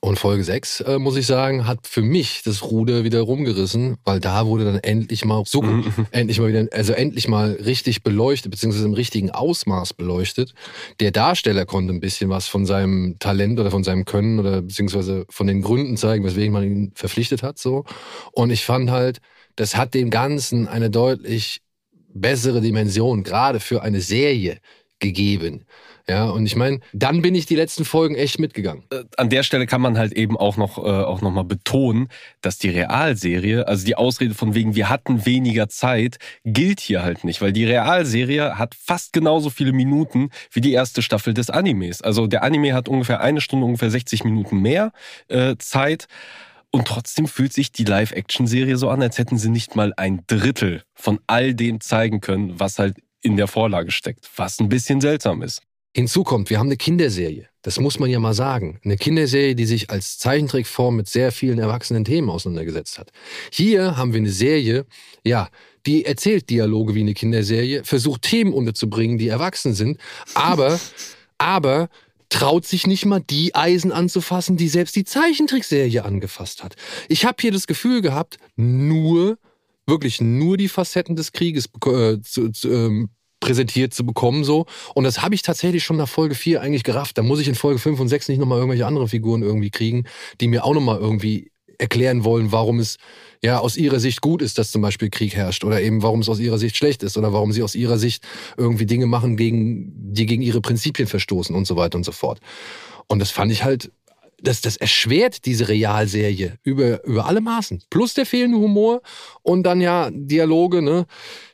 Und Folge 6, äh, muss ich sagen, hat für mich das Ruder wieder rumgerissen, weil da wurde dann endlich mal so endlich mal wieder, also endlich mal richtig beleuchtet, beziehungsweise im richtigen Ausmaß beleuchtet. Der Darsteller konnte ein bisschen was von seinem Talent oder von seinem Können oder beziehungsweise von den Gründen zeigen, weswegen man ihn verpflichtet hat, so. Und ich fand halt, das hat dem Ganzen eine deutlich bessere Dimension, gerade für eine Serie gegeben. Ja, und ich meine, dann bin ich die letzten Folgen echt mitgegangen. an der Stelle kann man halt eben auch noch, äh, auch noch mal betonen, dass die Realserie, also die Ausrede von wegen, wir hatten weniger Zeit, gilt hier halt nicht, weil die Realserie hat fast genauso viele Minuten wie die erste Staffel des Animes. Also der Anime hat ungefähr eine Stunde, ungefähr 60 Minuten mehr äh, Zeit. Und trotzdem fühlt sich die Live-Action-Serie so an, als hätten sie nicht mal ein Drittel von all dem zeigen können, was halt in der Vorlage steckt, was ein bisschen seltsam ist. Hinzu kommt, wir haben eine Kinderserie. Das muss man ja mal sagen. Eine Kinderserie, die sich als Zeichentrickform mit sehr vielen erwachsenen Themen auseinandergesetzt hat. Hier haben wir eine Serie, ja, die erzählt Dialoge wie eine Kinderserie, versucht Themen unterzubringen, die erwachsen sind, aber, aber traut sich nicht mal die Eisen anzufassen, die selbst die Zeichentrickserie angefasst hat. Ich habe hier das Gefühl gehabt, nur, wirklich nur die Facetten des Krieges äh, zu, zu, ähm, präsentiert zu bekommen so und das habe ich tatsächlich schon nach Folge 4 eigentlich gerafft. Da muss ich in Folge 5 und 6 nicht nochmal irgendwelche andere Figuren irgendwie kriegen, die mir auch nochmal irgendwie erklären wollen, warum es ja aus ihrer Sicht gut ist, dass zum Beispiel Krieg herrscht oder eben warum es aus ihrer Sicht schlecht ist oder warum sie aus ihrer Sicht irgendwie Dinge machen, gegen, die gegen ihre Prinzipien verstoßen und so weiter und so fort. Und das fand ich halt, das, das erschwert diese Realserie über, über alle Maßen. Plus der fehlende Humor und dann ja Dialoge, ne?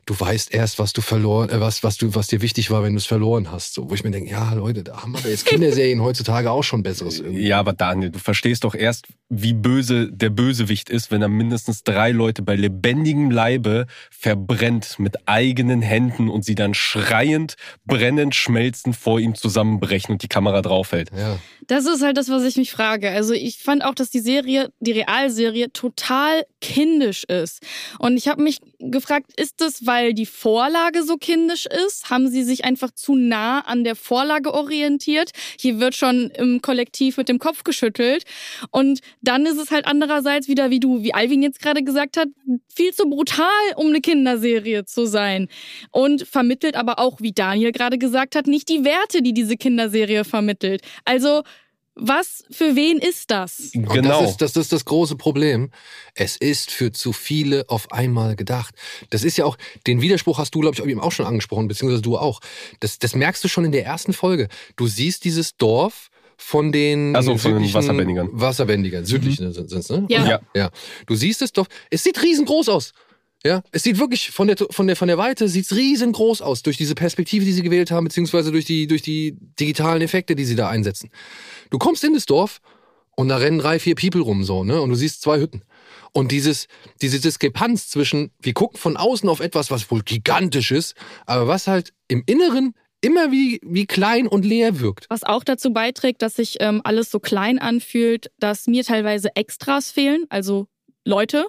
Du weißt erst, was du verloren, äh, was, was du, was dir wichtig war, wenn du es verloren hast. So, wo ich mir denke, ja, Leute, da haben aber jetzt Kinderserien heutzutage auch schon Besseres irgendwie. Ja, aber Daniel, du verstehst doch erst, wie böse der Bösewicht ist, wenn er mindestens drei Leute bei lebendigem Leibe verbrennt mit eigenen Händen und sie dann schreiend, brennend, schmelzend vor ihm zusammenbrechen und die Kamera draufhält. Ja. Das ist halt das, was ich mich frage. Also ich fand auch, dass die Serie, die Realserie, total kindisch ist. Und ich habe mich gefragt, ist das, weil die Vorlage so kindisch ist? Haben sie sich einfach zu nah an der Vorlage orientiert? Hier wird schon im Kollektiv mit dem Kopf geschüttelt. Und dann ist es halt andererseits wieder, wie du, wie Alvin jetzt gerade gesagt hat, viel zu brutal, um eine Kinderserie zu sein. Und vermittelt aber auch, wie Daniel gerade gesagt hat, nicht die Werte, die diese Kinderserie vermittelt. Also was für wen ist das? Und Genau. das, ist, das ist das große Problem. Es ist für zu viele auf einmal gedacht. Das ist ja auch, den Widerspruch hast du, glaube ich, eben auch schon angesprochen, beziehungsweise du auch. Das, das merkst du schon in der ersten Folge. Du siehst dieses Dorf von den Also von den südlichen Wasserbändigern. Wasserbändigern, südlichen sind es, ne? Ja. Ja. ja. Du siehst das Dorf, es sieht riesengroß aus. Ja, es sieht wirklich von der, von der, von der Weite sieht's riesengroß aus durch diese Perspektive, die sie gewählt haben, beziehungsweise durch die, durch die digitalen Effekte, die sie da einsetzen. Du kommst in das Dorf und da rennen drei, vier People rum, so, ne, und du siehst zwei Hütten. Und dieses, diese Diskrepanz zwischen, wir gucken von außen auf etwas, was wohl gigantisch ist, aber was halt im Inneren immer wie, wie klein und leer wirkt. Was auch dazu beiträgt, dass sich ähm, alles so klein anfühlt, dass mir teilweise Extras fehlen, also Leute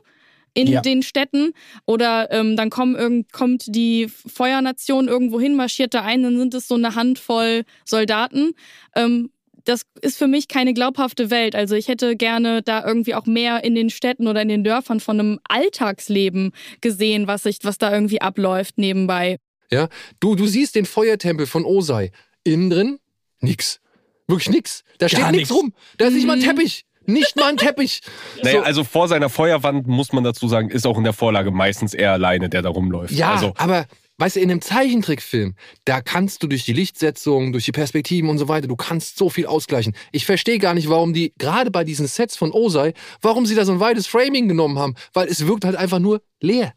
in Ja. den Städten. Oder ähm, dann kommen irgend, kommt die Feuernation irgendwo hin, marschiert da ein, dann sind es so eine Handvoll Soldaten. Ähm, das ist für mich keine glaubhafte Welt. Also ich hätte gerne da irgendwie auch mehr in den Städten oder in den Dörfern von einem Alltagsleben gesehen, was sich, was da irgendwie abläuft nebenbei. Ja, du, du siehst den Feuertempel von Osei. Innen drin nix. Wirklich nix. Da steht Gar nichts nix. rum. Da ist nicht mal ein Mhm. Teppich. Nicht mal ein Teppich. Naja, So. also vor seiner Feuerwand, muss man dazu sagen, ist auch in der Vorlage meistens er alleine, der da rumläuft. Ja, Also, aber weißt du, in einem Zeichentrickfilm, da kannst du durch die Lichtsetzung, durch die Perspektiven und so weiter, du kannst so viel ausgleichen. Ich verstehe gar nicht, warum die, gerade bei diesen Sets von Osei, warum sie da so ein weites Framing genommen haben, weil es wirkt halt einfach nur leer.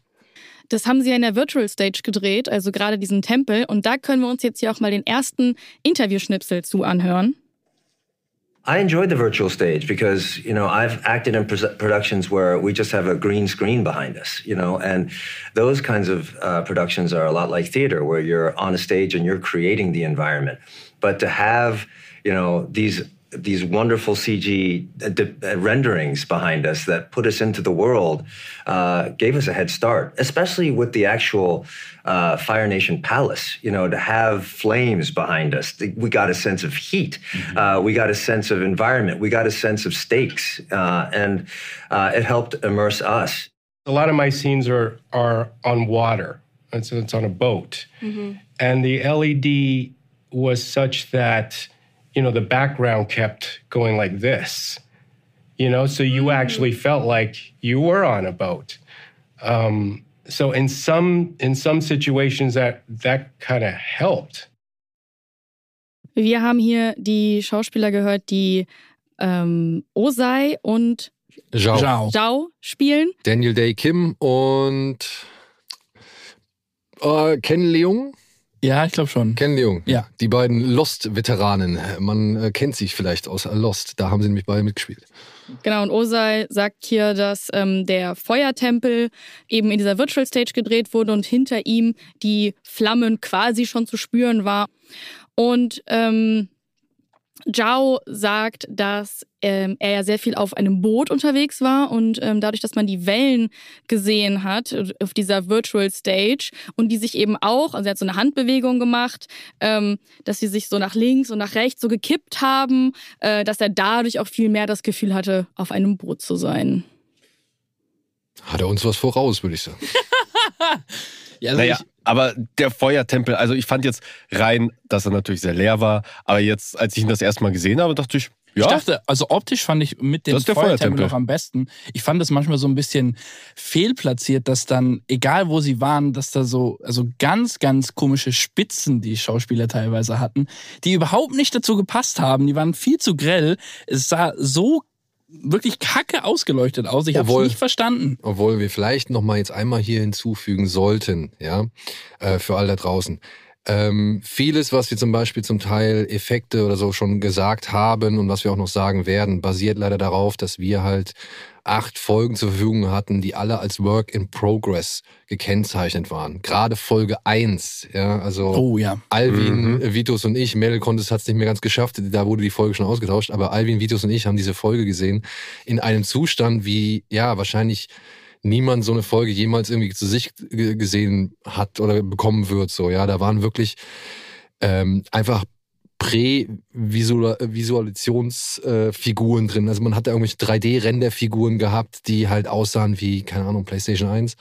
Das haben sie ja in der Virtual Stage gedreht, also gerade diesen Tempel. Und da können wir uns jetzt hier auch mal den ersten Interviewschnipsel zu anhören. I enjoyed the virtual stage because you know I've acted in productions where we just have a green screen behind us, you know, and those kinds of uh, productions are a lot like theater, where you're on a stage and you're creating the environment. But to have you know these these wonderful CG uh, di- uh, renderings behind us that put us into the world uh, gave us a head start, especially with the actual uh, Fire Nation Palace. You know, to have flames behind us, th- we got a sense of heat, uh, we got a sense of environment, we got a sense of stakes, uh, and uh, it helped immerse us. a lot of my scenes are are on water. It's, it's on a boat, and the LED was such that you know the background kept going like this. You know, so you actually felt like you were on a boat. Um, so in some in some situations that that kind of helped. Wir haben hier die Schauspieler gehört, die ähm, Osei und Zhao. Zhao. Zhao spielen. Daniel Day Kim und äh, Ken Leung. Ja, ich glaube schon. Ken Leung. Ja. Die beiden Lost-Veteranen. Man äh, kennt sich vielleicht aus Lost. Da haben sie nämlich beide mitgespielt. Genau, und Osei sagt hier, dass ähm, der Feuertempel eben in dieser Virtual Stage gedreht wurde und hinter ihm die Flammen quasi schon zu spüren war. Und ähm, Zhao sagt, dass ähm, er ja sehr viel auf einem Boot unterwegs war und ähm, dadurch, dass man die Wellen gesehen hat äh, auf dieser Virtual Stage und die sich eben auch, also er hat so eine Handbewegung gemacht, ähm, dass sie sich so nach links und nach rechts so gekippt haben, äh, dass er dadurch auch viel mehr das Gefühl hatte, auf einem Boot zu sein. Hat er uns was voraus, würde ich sagen. Ja, also naja, ich, aber der Feuertempel, also ich fand jetzt rein, dass er natürlich sehr leer war, aber jetzt, als ich ihn das erste Mal gesehen habe, dachte ich, ja, Ich dachte, also optisch fand ich mit dem Feuertempel Feuertempel. noch am besten. Ich fand es manchmal so ein bisschen fehlplatziert, dass dann, egal wo sie waren, dass da so, also ganz, ganz komische Spitzen die Schauspieler teilweise hatten, die überhaupt nicht dazu gepasst haben. Die waren viel zu grell. Es sah so wirklich kacke ausgeleuchtet aus. Ich habe es nicht verstanden. Obwohl wir vielleicht noch mal jetzt einmal hier hinzufügen sollten, ja, äh, für all da draußen. Ähm, vieles, was wir zum Beispiel zum Teil Effekte oder so schon gesagt haben und was wir auch noch sagen werden, basiert leider darauf, dass wir halt acht Folgen zur Verfügung hatten, die alle als Work in Progress gekennzeichnet waren. Gerade Folge eins, ja, also Oh ja. Alvin, Mhm. Vitus und ich, Mel konnte es hat's nicht mehr ganz geschafft, da wurde die Folge schon ausgetauscht, aber Alvin, Vitus und ich haben diese Folge gesehen in einem Zustand, wie ja wahrscheinlich niemand so eine Folge jemals irgendwie zu sich gesehen hat oder bekommen wird. So, ja, da waren wirklich ähm, einfach Prä-Visualisationsfiguren drin. Also man hat da irgendwelche 3D-Renderfiguren gehabt, die halt aussahen wie, keine Ahnung, PlayStation 1.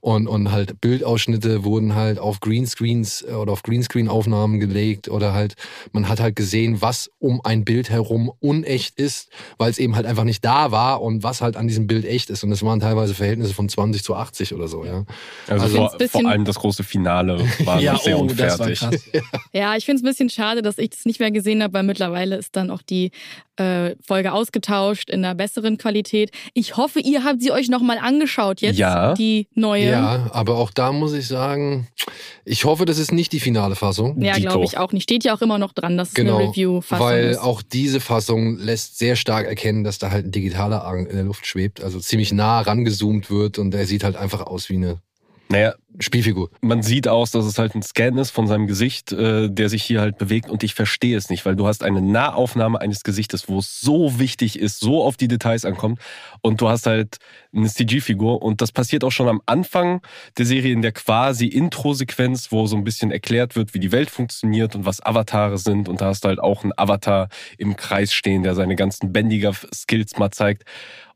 Und, und halt Bildausschnitte wurden halt auf Greenscreens äh, oder auf Greenscreen-Aufnahmen gelegt oder halt, man hat halt gesehen, was um ein Bild herum unecht ist, weil es eben halt einfach nicht da war und was halt an diesem Bild echt ist. Und das waren teilweise Verhältnisse von 20 zu 80 oder so, ja. also, Also- vor, vor allem das große Finale war Ja, sehr oh, das war unfertig. krass. Ja, ich finde es ein bisschen schade, dass ich es nicht mehr gesehen habe, weil mittlerweile ist dann auch die äh, Folge ausgetauscht in einer besseren Qualität. Ich hoffe, ihr habt sie euch nochmal angeschaut jetzt, Ja. die neue. Ja, aber auch da muss ich sagen, ich hoffe, das ist nicht die finale Fassung. Ja, glaube ich auch nicht. Steht ja auch immer noch dran, dass es Genau, eine Review-Fassung weil ist. auch diese Fassung lässt sehr stark erkennen, dass da halt ein digitaler Arm in der Luft schwebt, also ziemlich nah rangezoomt wird und er sieht halt einfach aus wie eine Naja, Spielfigur. man sieht aus, dass es halt ein Scan ist von seinem Gesicht, äh, der sich hier halt bewegt und ich verstehe es nicht, weil du hast eine Nahaufnahme eines Gesichtes, wo es so wichtig ist, so auf die Details ankommt und du hast halt eine CG-Figur und das passiert auch schon am Anfang der Serie in der quasi Intro-Sequenz, wo so ein bisschen erklärt wird, wie die Welt funktioniert und was Avatare sind und da hast du halt auch einen Avatar im Kreis stehen, der seine ganzen Bändiger-Skills mal zeigt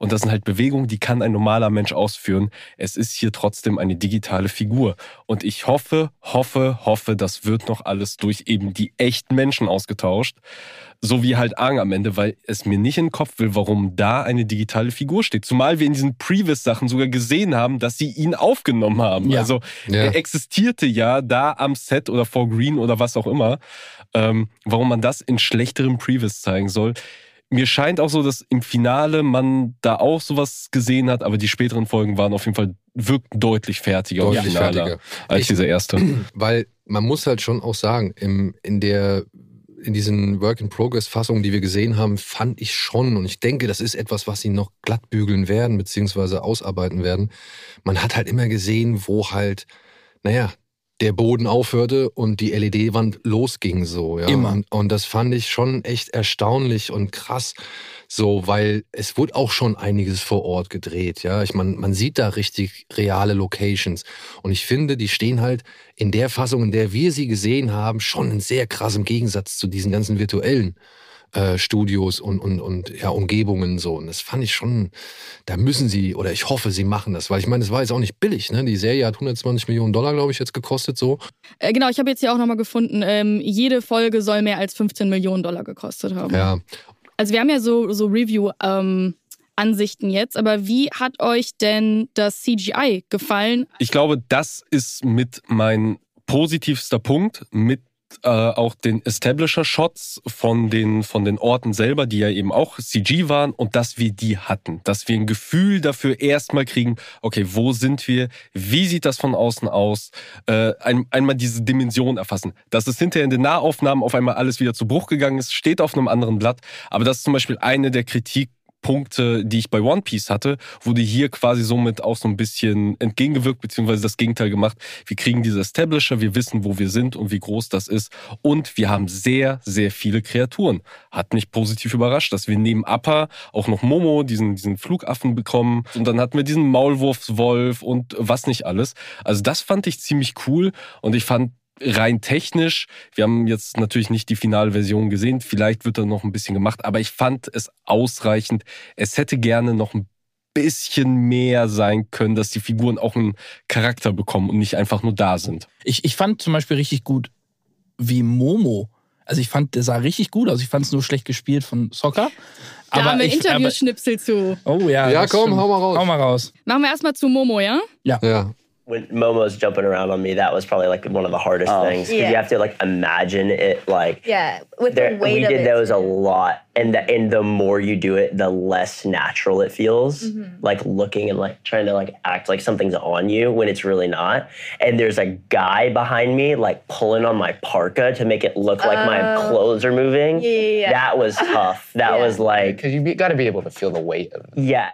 und das sind halt Bewegungen, die kann ein normaler Mensch ausführen. Es ist hier trotzdem eine digitale Figur. Und ich hoffe, hoffe, hoffe, das wird noch alles durch eben die echten Menschen ausgetauscht. So wie halt Aang am Ende, weil es mir nicht in den Kopf will, warum da eine digitale Figur steht. Zumal wir in diesen Previous-Sachen sogar gesehen haben, dass sie ihn aufgenommen haben. Ja. Also Ja. er existierte ja da am Set oder vor Green oder was auch immer. Ähm, warum man das in schlechterem Previous zeigen soll. Mir scheint auch so, dass im Finale man da auch sowas gesehen hat, aber die späteren Folgen waren auf jeden Fall wirkten deutlich fertiger und Deutlich finaler fertiger. als Ich- dieser erste. Weil man muss halt schon auch sagen, im, in der in diesen Work-in-Progress-Fassungen, die wir gesehen haben, fand ich schon, und ich denke, das ist etwas, was sie noch glatt bügeln werden, beziehungsweise ausarbeiten werden. Man hat halt immer gesehen, wo halt, naja, der Boden aufhörte und die LED-Wand losging so. Ja. Immer. Und, und das fand ich schon echt erstaunlich und krass. So, weil es wurde auch schon einiges vor Ort gedreht, ja. Ich meine, man sieht da richtig reale Locations. Und ich finde, die stehen halt in der Fassung, in der wir sie gesehen haben, schon in sehr krassem Gegensatz zu diesen ganzen virtuellen äh, Studios und, und, und ja, Umgebungen so. Und das fand ich schon, da müssen sie, oder ich hoffe, sie machen das, weil ich meine, es war jetzt auch nicht billig, ne? Die Serie hat 120 Millionen Dollar, glaube ich, jetzt gekostet so. Äh, genau, ich habe jetzt hier auch nochmal gefunden, ähm, jede Folge soll mehr als 15 Millionen Dollar gekostet haben. Ja. Also wir haben ja so, so Review-Ansichten jetzt, aber wie hat euch denn das CGI gefallen? Ich glaube, das ist mit mein positivster Punkt, mit äh, auch den Establisher-Shots von den, von den Orten selber, die ja eben auch CG waren und dass wir die hatten. Dass wir ein Gefühl dafür erstmal kriegen, okay, wo sind wir? Wie sieht das von außen aus? Äh, ein, einmal diese Dimension erfassen. Dass es hinterher in den Nahaufnahmen auf einmal alles wieder zu Bruch gegangen ist, steht auf einem anderen Blatt. Aber das ist zum Beispiel eine der Kritik Punkte, die ich bei One Piece hatte, wurde hier quasi somit auch so ein bisschen entgegengewirkt, beziehungsweise das Gegenteil gemacht. Wir kriegen diese Establisher, wir wissen, wo wir sind und wie groß das ist. Und wir haben sehr, sehr viele Kreaturen. Hat mich positiv überrascht, dass wir neben Appa auch noch Momo, diesen, diesen Flugaffen bekommen. Und dann hatten wir diesen Maulwurfswolf und was nicht alles. Also das fand ich ziemlich cool und ich fand rein technisch, wir haben jetzt natürlich nicht die finale Version gesehen, vielleicht wird da noch ein bisschen gemacht, aber ich fand es ausreichend. Es hätte gerne noch ein bisschen mehr sein können, dass die Figuren auch einen Charakter bekommen und nicht einfach nur da sind. Ich, ich fand zum Beispiel richtig gut, wie Momo. Also ich fand, der sah richtig gut aus. Ich fand es nur schlecht gespielt von Soccer. Da haben wir Interviewschnipsel zu. oh ja. Ja, das komm, stimmt. hau mal raus. Hau mal raus. Machen wir erstmal zu Momo, ja? Ja. When Momo's jumping around on me, that was probably like one of the hardest Oh. things because Yeah. you have to like imagine it like Yeah, with there, the weight we of did it. those a lot and the and the more you do it the less natural it feels Mm-hmm. like looking and like trying to like act like something's on you when it's really not and there's a guy behind me like pulling on my parka to make it look like my Oh. clothes are moving Yeah, yeah, yeah. that was tough that Yeah. was like Because you got to be able to feel the weight of it. yeah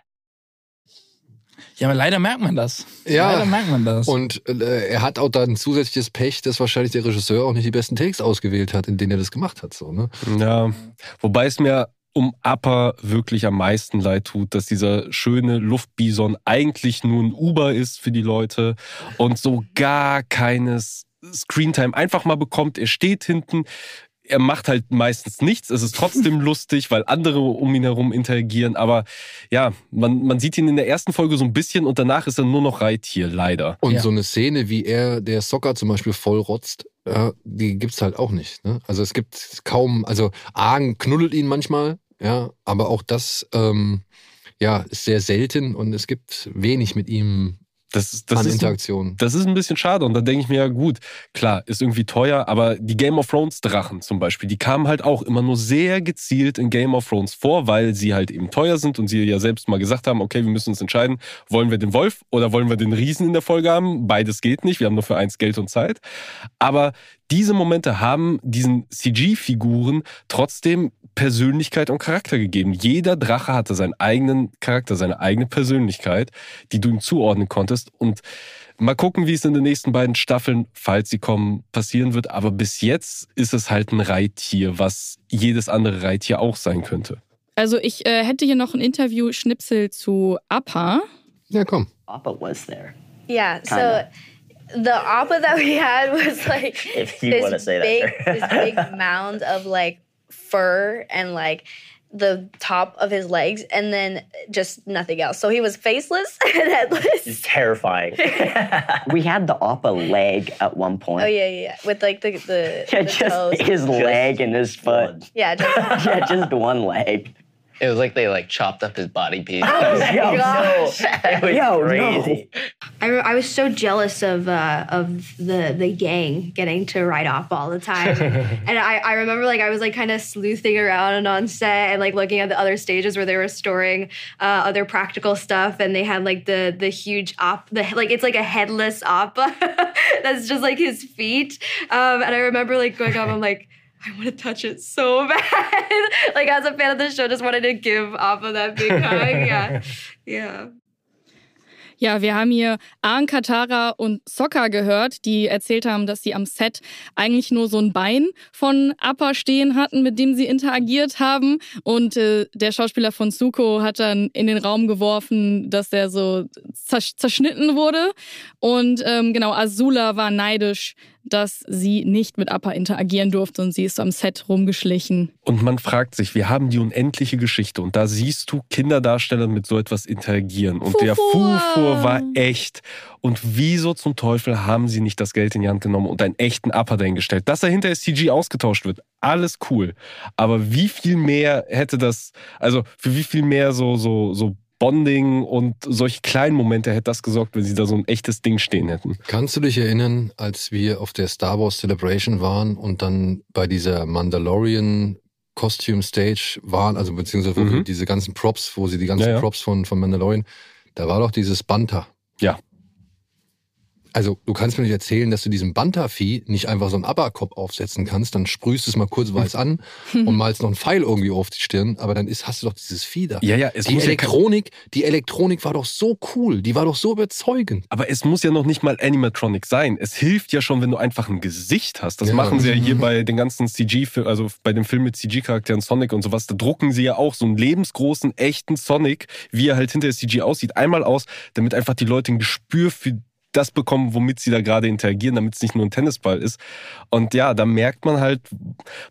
Ja, aber leider merkt man das. Ja. Leider merkt man das. Und äh, er hat auch da ein zusätzliches Pech, dass wahrscheinlich der Regisseur auch nicht die besten Takes ausgewählt hat, in denen er das gemacht hat. So, ne? Ja, wobei es mir um Upper wirklich am meisten leid tut, dass dieser schöne Luftbison eigentlich nur ein Uber ist für die Leute und so gar keines Screentime einfach mal bekommt. Er steht hinten, er macht halt meistens nichts. Es ist trotzdem lustig, weil andere um ihn herum interagieren. Aber ja, man, man sieht ihn in der ersten Folge so ein bisschen und danach ist er nur noch Reittier, leider. Und Ja. so eine Szene, wie er der Soccer zum Beispiel vollrotzt, ja, die gibt's halt auch nicht. Ne? Also es gibt kaum, also Argen knuddelt ihn manchmal, ja, aber auch das ähm, ja, ist sehr selten und es gibt wenig mit ihm Das, das an ist, Interaktion. Das ist ein bisschen schade. Und da denke ich mir, ja gut, klar, ist irgendwie teuer, aber die Game of Thrones Drachen zum Beispiel, die kamen halt auch immer nur sehr gezielt in Game of Thrones vor, weil sie halt eben teuer sind und sie ja selbst mal gesagt haben, okay, wir müssen uns entscheiden, wollen wir den Wolf oder wollen wir den Riesen in der Folge haben? Beides geht nicht, wir haben nur für eins Geld und Zeit. Aber diese Momente haben diesen CG-Figuren trotzdem Persönlichkeit und Charakter gegeben. Jeder Drache hatte seinen eigenen Charakter, seine eigene Persönlichkeit, die du ihm zuordnen konntest. Und mal gucken, wie es in den nächsten beiden Staffeln, falls sie kommen, passieren wird. Aber bis jetzt ist es halt ein Reittier, was jedes andere Reittier auch sein könnte. Also ich äh, hätte hier noch ein Interview-Schnipsel zu Appa. Ja, komm. Appa was there. Yeah. Kinda. So the oppa that we had was like If you want to this say big, that. this big mound of like fur and like the top of his legs, and then just nothing else. So he was faceless and headless. It's terrifying. we had the Appa leg at one point. Oh yeah, yeah, yeah. With like the the, Yeah, the just toes. his leg and his foot. Yeah, just yeah, just one leg. It was like they like chopped up his body piece. Oh Yo, gosh. It was Yo, no. crazy. I, re- I was so jealous of uh, of the the gang getting to ride off all the time, and I, I remember like I was like kind of sleuthing around and on set and like looking at the other stages where they were storing uh, other practical stuff, and they had like the the huge op the like it's like a headless oppa that's just like his feet, um, and I remember like going up, I'm like. I want to touch it so bad. like as a fan of the show, just wanted to give Appa that big hug. Yeah, yeah. Ja, wir haben hier Aang, Katara und Sokka gehört, die erzählt haben, dass sie am Set eigentlich nur so ein Bein von Appa stehen hatten, mit dem sie interagiert haben. Und äh, der Schauspieler von Zuko hat dann in den Raum geworfen, dass der so zersch zerschnitten wurde. Und ähm, genau, Azula war neidisch, dass sie nicht mit Appa interagieren durfte und sie ist am Set rumgeschlichen. Und man fragt sich, wir haben die unendliche Geschichte und da siehst du Kinderdarsteller mit so etwas interagieren. Und der Fufur. Fufur war echt. Und wieso zum Teufel haben sie nicht das Geld in die Hand genommen und einen echten Upper dahingestellt? Dass er hinter CG ausgetauscht wird, alles cool. Aber wie viel mehr hätte das, also für wie viel mehr so, so, so Bonding und solche kleinen Momente hätte das gesorgt, wenn sie da so ein echtes Ding stehen hätten. Kannst du dich erinnern, als wir auf der Star Wars Celebration waren und dann bei dieser Mandalorian Costume Stage waren, also beziehungsweise Mhm. diese ganzen Props, wo sie die ganzen Ja, ja. Props von, von Mandalorian, da war doch dieses Banta. Ja. Also du kannst mir nicht erzählen, dass du diesem Banta-Vieh nicht einfach so einen Aberkopf aufsetzen kannst, dann sprühst du es mal kurz weiß an und malst noch einen Pfeil irgendwie auf die Stirn, aber dann ist, hast du doch dieses Vieh da. Ja, ja, es die muss ja Elektronik, die Elektronik war doch so cool, die war doch so überzeugend. Aber es muss ja noch nicht mal Animatronic sein. Es hilft ja schon, wenn du einfach ein Gesicht hast. Das Ja. machen sie ja hier bei den ganzen CG, also bei dem Film mit CG-Charakteren Sonic und sowas. Da drucken sie ja auch so einen lebensgroßen, echten Sonic, wie er halt hinter der CG aussieht, einmal aus, damit einfach die Leute ein Gespür für das bekommen, womit sie da gerade interagieren, damit es nicht nur ein Tennisball ist. Und ja, da merkt man halt,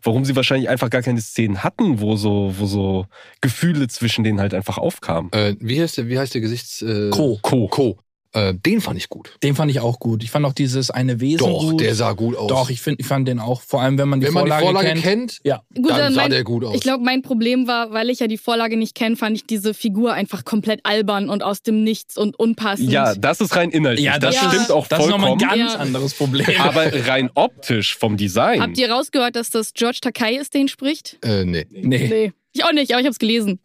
warum sie wahrscheinlich einfach gar keine Szenen hatten, wo so, wo so Gefühle zwischen denen halt einfach aufkamen. Äh, wie, heißt der, wie heißt der Gesichts... Äh, Co. Co. Co. Äh, den fand ich gut. Den fand ich auch gut. Ich fand auch dieses eine Wesen Doch, gut. der sah gut aus. Doch, ich, find, ich fand den auch. Vor allem, wenn man die, Wenn man Vorlage, die Vorlage kennt. kennt, Ja. Gut, dann dann sah mein- der gut aus. Ich glaube, mein Problem war, weil ich ja die Vorlage nicht kenne, fand ich diese Figur einfach komplett albern und aus dem Nichts und unpassend. Ja, das ist rein inhaltlich. Ja, das das ist- stimmt auch Das ist nochmal vollkommen. ein ganz Ja. anderes Problem. Aber rein optisch vom Design. Habt ihr rausgehört, dass das George Takai ist, den spricht? Äh, nee. nee. Nee. Ich auch nicht, aber ich habe es gelesen.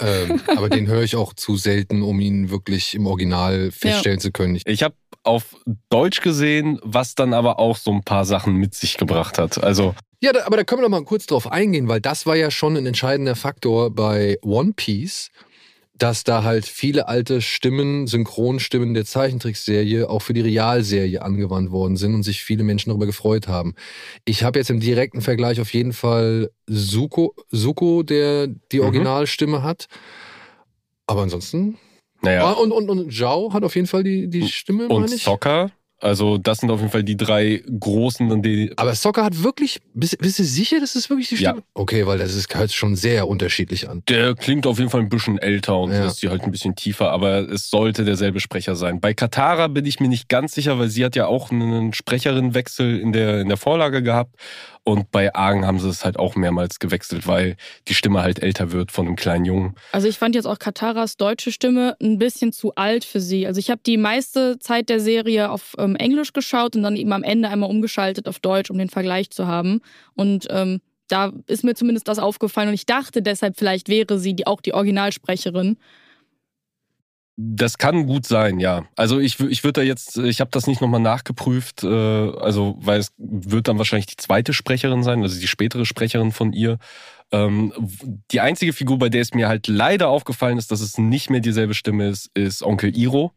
Ähm, aber den höre ich auch zu selten, um ihn wirklich im Original feststellen zu können. Ich, Ich habe auf Deutsch gesehen, was dann aber auch so ein paar Sachen mit sich gebracht hat. Also ja, da, aber da können wir noch mal kurz drauf eingehen, weil das war ja schon ein entscheidender Faktor bei One Piece, dass da halt viele alte Stimmen, Synchronstimmen der Zeichentrickserie auch für die Realserie angewandt worden sind und sich viele Menschen darüber gefreut haben. Ich habe jetzt im direkten Vergleich auf jeden Fall Zuko, Zuko der die Mhm. Originalstimme hat. Aber ansonsten. naja. Ah, und, und, und Zhao hat auf jeden Fall die, die Stimme, und meine ich. Soccer. Also das sind auf jeden Fall die drei großen, die. Aber Soccer hat wirklich. Bist, bist du sicher, dass das wirklich die Ja. Stimme? Okay, weil das ist, hört schon sehr unterschiedlich an. Der klingt auf jeden Fall ein bisschen älter und Ja. ist die halt ein bisschen tiefer, aber es sollte derselbe Sprecher sein. Bei Katara bin ich mir nicht ganz sicher, weil sie hat ja auch einen Sprecherinnenwechsel in der, in der Vorlage gehabt. Und bei Argen haben sie es halt auch mehrmals gewechselt, weil die Stimme halt älter wird von einem kleinen Jungen. Also ich fand jetzt auch Kataras deutsche Stimme ein bisschen zu alt für sie. Also ich habe die meiste Zeit der Serie auf ähm, Englisch geschaut und dann eben am Ende einmal umgeschaltet auf Deutsch, um den Vergleich zu haben. Und ähm, da ist mir zumindest das aufgefallen und ich dachte deshalb, vielleicht wäre sie die, auch die Originalsprecherin. Das kann gut sein, ja. Also ich, ich würde da jetzt, ich habe das nicht nochmal nachgeprüft, äh, also weil es wird dann wahrscheinlich die zweite Sprecherin sein, also die spätere Sprecherin von ihr. Ähm, die einzige Figur, bei der es mir halt leider aufgefallen ist, dass es nicht mehr dieselbe Stimme ist, ist Onkel Iro.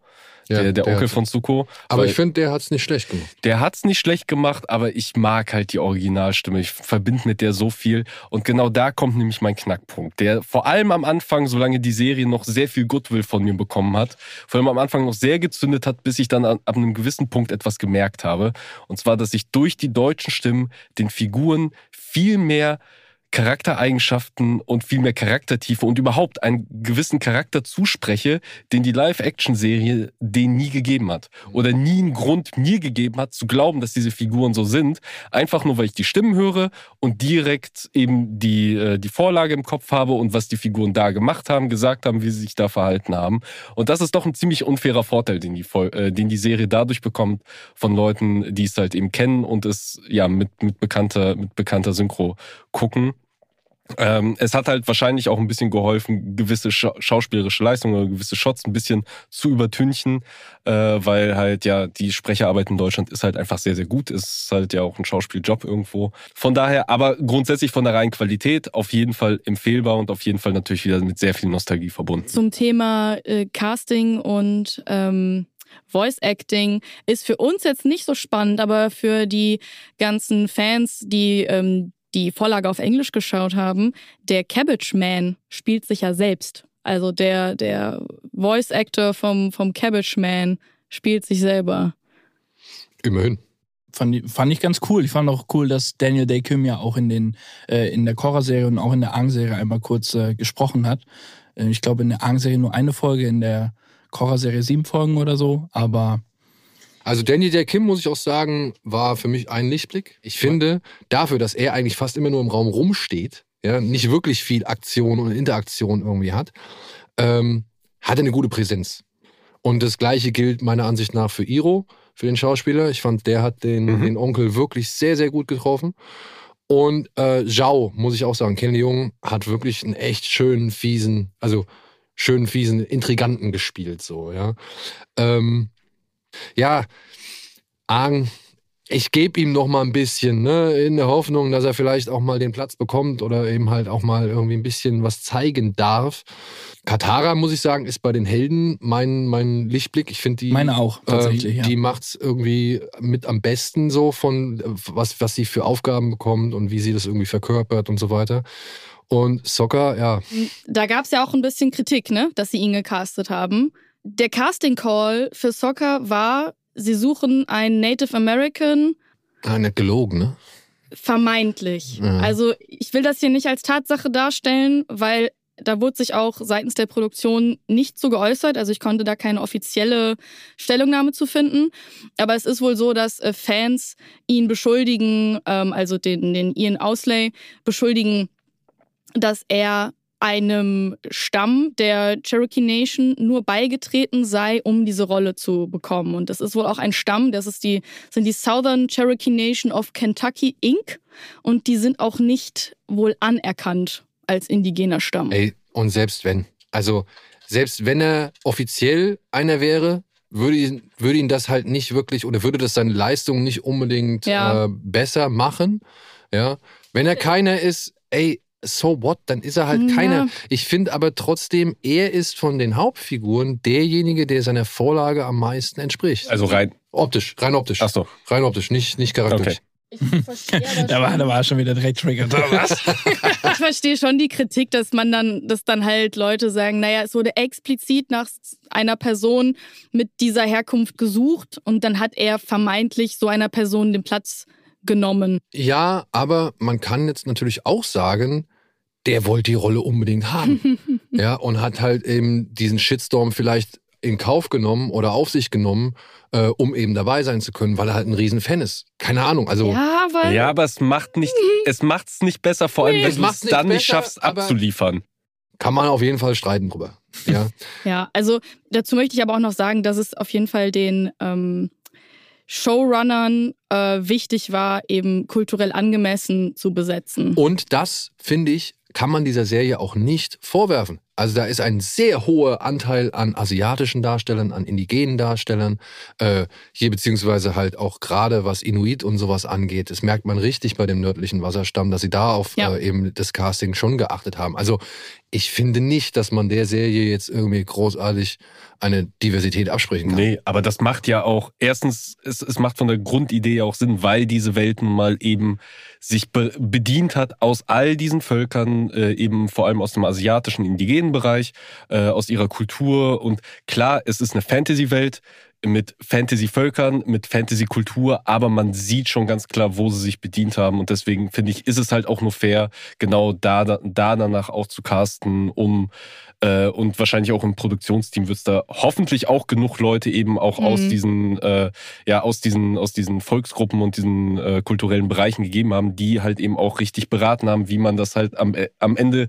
Ja, der, der der Onkel hat- von Zuko. Aber ich finde, der hat es nicht schlecht gemacht. Der hat's nicht schlecht gemacht, aber ich mag halt die Originalstimme. Ich verbinde mit der so viel. Und genau da kommt nämlich mein Knackpunkt. Der vor allem am Anfang, solange die Serie noch sehr viel Goodwill von mir bekommen hat, vor allem am Anfang noch sehr gezündet hat, bis ich dann an, ab einem gewissen Punkt etwas gemerkt habe. Und zwar, dass ich durch die deutschen Stimmen den Figuren viel mehr Charaktereigenschaften und viel mehr Charaktertiefe und überhaupt einen gewissen Charakter zuspreche, den die Live-Action-Serie denen nie gegeben hat. Oder nie einen Grund mir gegeben hat, zu glauben, dass diese Figuren so sind. Einfach nur, weil ich die Stimmen höre und direkt eben die, äh, die Vorlage im Kopf habe und was die Figuren da gemacht haben, gesagt haben, wie sie sich da verhalten haben. Und das ist doch ein ziemlich unfairer Vorteil, den die, äh, den die Serie dadurch bekommt von Leuten, die es halt eben kennen und es ja mit, mit bekannter, mit bekannter Synchro gucken. Ähm, es hat halt wahrscheinlich auch ein bisschen geholfen, gewisse scha schauspielerische Leistungen oder gewisse Shots ein bisschen zu übertünchen, äh, weil halt ja die Sprecherarbeit in Deutschland ist halt einfach sehr, sehr gut. Ist halt ja auch ein Schauspieljob irgendwo. Von daher, aber grundsätzlich von der reinen Qualität auf jeden Fall empfehlbar und auf jeden Fall natürlich wieder mit sehr viel Nostalgie verbunden. Zum Thema äh, Casting und ähm, Voice Acting ist für uns jetzt nicht so spannend, aber für die ganzen Fans, die ähm, die Vorlage auf Englisch geschaut haben, der Cabbage Man spielt sich ja selbst. Also der, der Voice Actor vom, vom Cabbage Man spielt sich selber. Immerhin. Fand, ich- fand ich ganz cool. Ich fand auch cool, dass Daniel Day Kim ja auch in, den, äh, in der Korra-Serie und auch in der Aang-Serie einmal kurz äh, gesprochen hat. Äh, ich glaube, in der Aang-Serie nur eine Folge, in der Korra-Serie sieben Folgen oder so. Aber Also Danny der Kim, muss ich auch sagen, war für mich ein Lichtblick. Ich finde, dafür, dass er eigentlich fast immer nur im Raum rumsteht, ja, nicht wirklich viel Aktion und Interaktion irgendwie hat, ähm, hat er eine gute Präsenz. Und das gleiche gilt meiner Ansicht nach für Iro, für den Schauspieler. Ich fand, der hat den, Mhm. den Onkel wirklich sehr, sehr gut getroffen. Und äh, Zhao, muss ich auch sagen, Ken Leung hat wirklich einen echt schönen, fiesen, also schönen, fiesen Intriganten gespielt, so, ja. Ähm, ja, Aang, ich gebe ihm noch mal ein bisschen, ne, in der Hoffnung, dass er vielleicht auch mal den Platz bekommt oder eben halt auch mal irgendwie ein bisschen was zeigen darf. Katara, muss ich sagen, ist bei den Helden mein, mein Lichtblick. Ich finde die. meine auch tatsächlich, ähm, ja. Die macht's irgendwie mit am besten so von was, was sie für Aufgaben bekommt und wie sie das irgendwie verkörpert und so weiter. Und Soccer, ja, Da gab es ja auch ein bisschen Kritik, ne, dass sie ihn gecastet haben. Der Casting Call für Soccer war, sie suchen einen Native American, ah, nicht gelogen, ne? vermeintlich. Ja. Also ich will das hier nicht als Tatsache darstellen, weil da wurde sich auch seitens der Produktion nicht so geäußert. Also ich konnte da keine offizielle Stellungnahme zu finden. Aber es ist wohl so, dass äh, Fans ihn beschuldigen, ähm, also den, den Ian Ausley beschuldigen, dass er einem Stamm der Cherokee Nation nur beigetreten sei, um diese Rolle zu bekommen. Und das ist wohl auch ein Stamm, das ist die, sind die Southern Cherokee Nation of Kentucky Inc. Und die sind auch nicht wohl anerkannt als indigener Stamm. Ey, und selbst wenn, also selbst wenn er offiziell einer wäre, würde ihn, würde ihn das halt nicht wirklich oder würde das seine Leistung nicht unbedingt Ja. äh, besser machen. Ja, wenn er keiner ist, ey, so what, dann ist er halt Ja. keiner. Ich finde aber trotzdem, er ist von den Hauptfiguren derjenige, der seiner Vorlage am meisten entspricht. Also rein. optisch, rein optisch. Ach so. Rein optisch, nicht, nicht charakterlich. Okay. Ich verstehe da war, da war schon wieder direkt triggert. oder was? ich verstehe schon die Kritik, dass man dann, dass dann halt Leute sagen, naja, es wurde explizit nach einer Person mit dieser Herkunft gesucht und dann hat er vermeintlich so einer Person den Platz genommen. Ja, aber man kann jetzt natürlich auch sagen, der wollte die Rolle unbedingt haben. ja, und hat halt eben diesen Shitstorm vielleicht in Kauf genommen oder auf sich genommen, äh, um eben dabei sein zu können, weil er halt ein Riesenfan ist. Keine Ahnung. Also Ja, weil Ja, aber es macht nicht, es macht's nicht besser, vor allem Nee, wenn es du es nicht dann nicht besser, schaffst aber- abzuliefern. kann man auf jeden Fall streiten drüber. Ja. Ja, also dazu möchte ich aber auch noch sagen, dass es auf jeden Fall den ähm, Showrunnern äh, wichtig war, eben kulturell angemessen zu besetzen. Und das, finde ich, kann man dieser Serie auch nicht vorwerfen. Also da ist ein sehr hoher Anteil an asiatischen Darstellern, an indigenen Darstellern, äh, hier beziehungsweise halt auch gerade was Inuit und sowas angeht. Das merkt man richtig bei dem nördlichen Wasserstamm, dass sie da auf Ja. äh, eben das Casting schon geachtet haben. Also ich finde nicht, dass man der Serie jetzt irgendwie großartig eine Diversität absprechen kann. Nee, aber das macht ja auch, erstens, es, es macht von der Grundidee auch Sinn, weil diese Welt nun mal eben sich be bedient hat aus all diesen Völkern, äh, eben vor allem aus dem asiatischen, indigenen Bereich, äh, aus ihrer Kultur. Und klar, es ist eine Fantasy-Welt mit Fantasy-Völkern, mit Fantasy-Kultur, aber man sieht schon ganz klar, wo sie sich bedient haben. Und deswegen finde ich, ist es halt auch nur fair, genau da, da danach auch zu casten, um äh, und wahrscheinlich auch im Produktionsteam wird es da hoffentlich auch genug Leute eben auch Mhm. aus diesen, äh, ja, aus diesen, aus diesen Volksgruppen und diesen äh, kulturellen Bereichen gegeben haben, die halt eben auch richtig beraten haben, wie man das halt am, äh, am Ende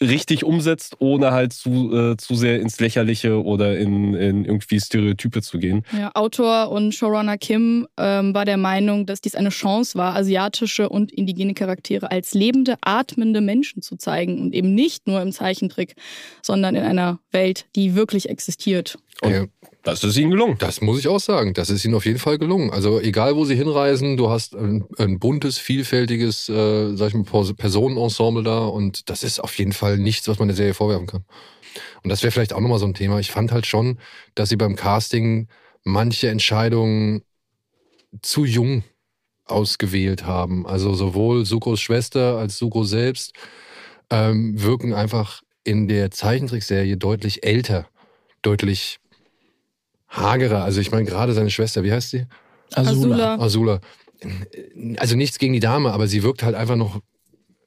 richtig umsetzt, ohne halt zu, äh, zu sehr ins Lächerliche oder in, in irgendwie Stereotype zu gehen. Ja, Autor und Showrunner Kim ähm, war der Meinung, dass dies eine Chance war, asiatische und indigene Charaktere als lebende, atmende Menschen zu zeigen und eben nicht nur im Zeichentrick, sondern in einer Welt, die wirklich existiert. Und Ja. das ist ihnen gelungen. Das muss ich auch sagen. Das ist ihnen auf jeden Fall gelungen. Also egal, wo sie hinreisen, du hast ein, ein buntes, vielfältiges, äh, sag ich mal, Pers- Personenensemble da und das ist auf jeden Fall nichts, was man der Serie vorwerfen kann. Und das wäre vielleicht auch nochmal so ein Thema. Ich fand halt schon, dass sie beim Casting manche Entscheidungen zu jung ausgewählt haben. Also sowohl Sukos Schwester als Suko selbst ähm, wirken einfach in der Zeichentrickserie deutlich älter, deutlich hagerer. Also ich meine gerade seine Schwester, wie heißt sie? Azula. Azula. Also nichts gegen die Dame, aber sie wirkt halt einfach noch,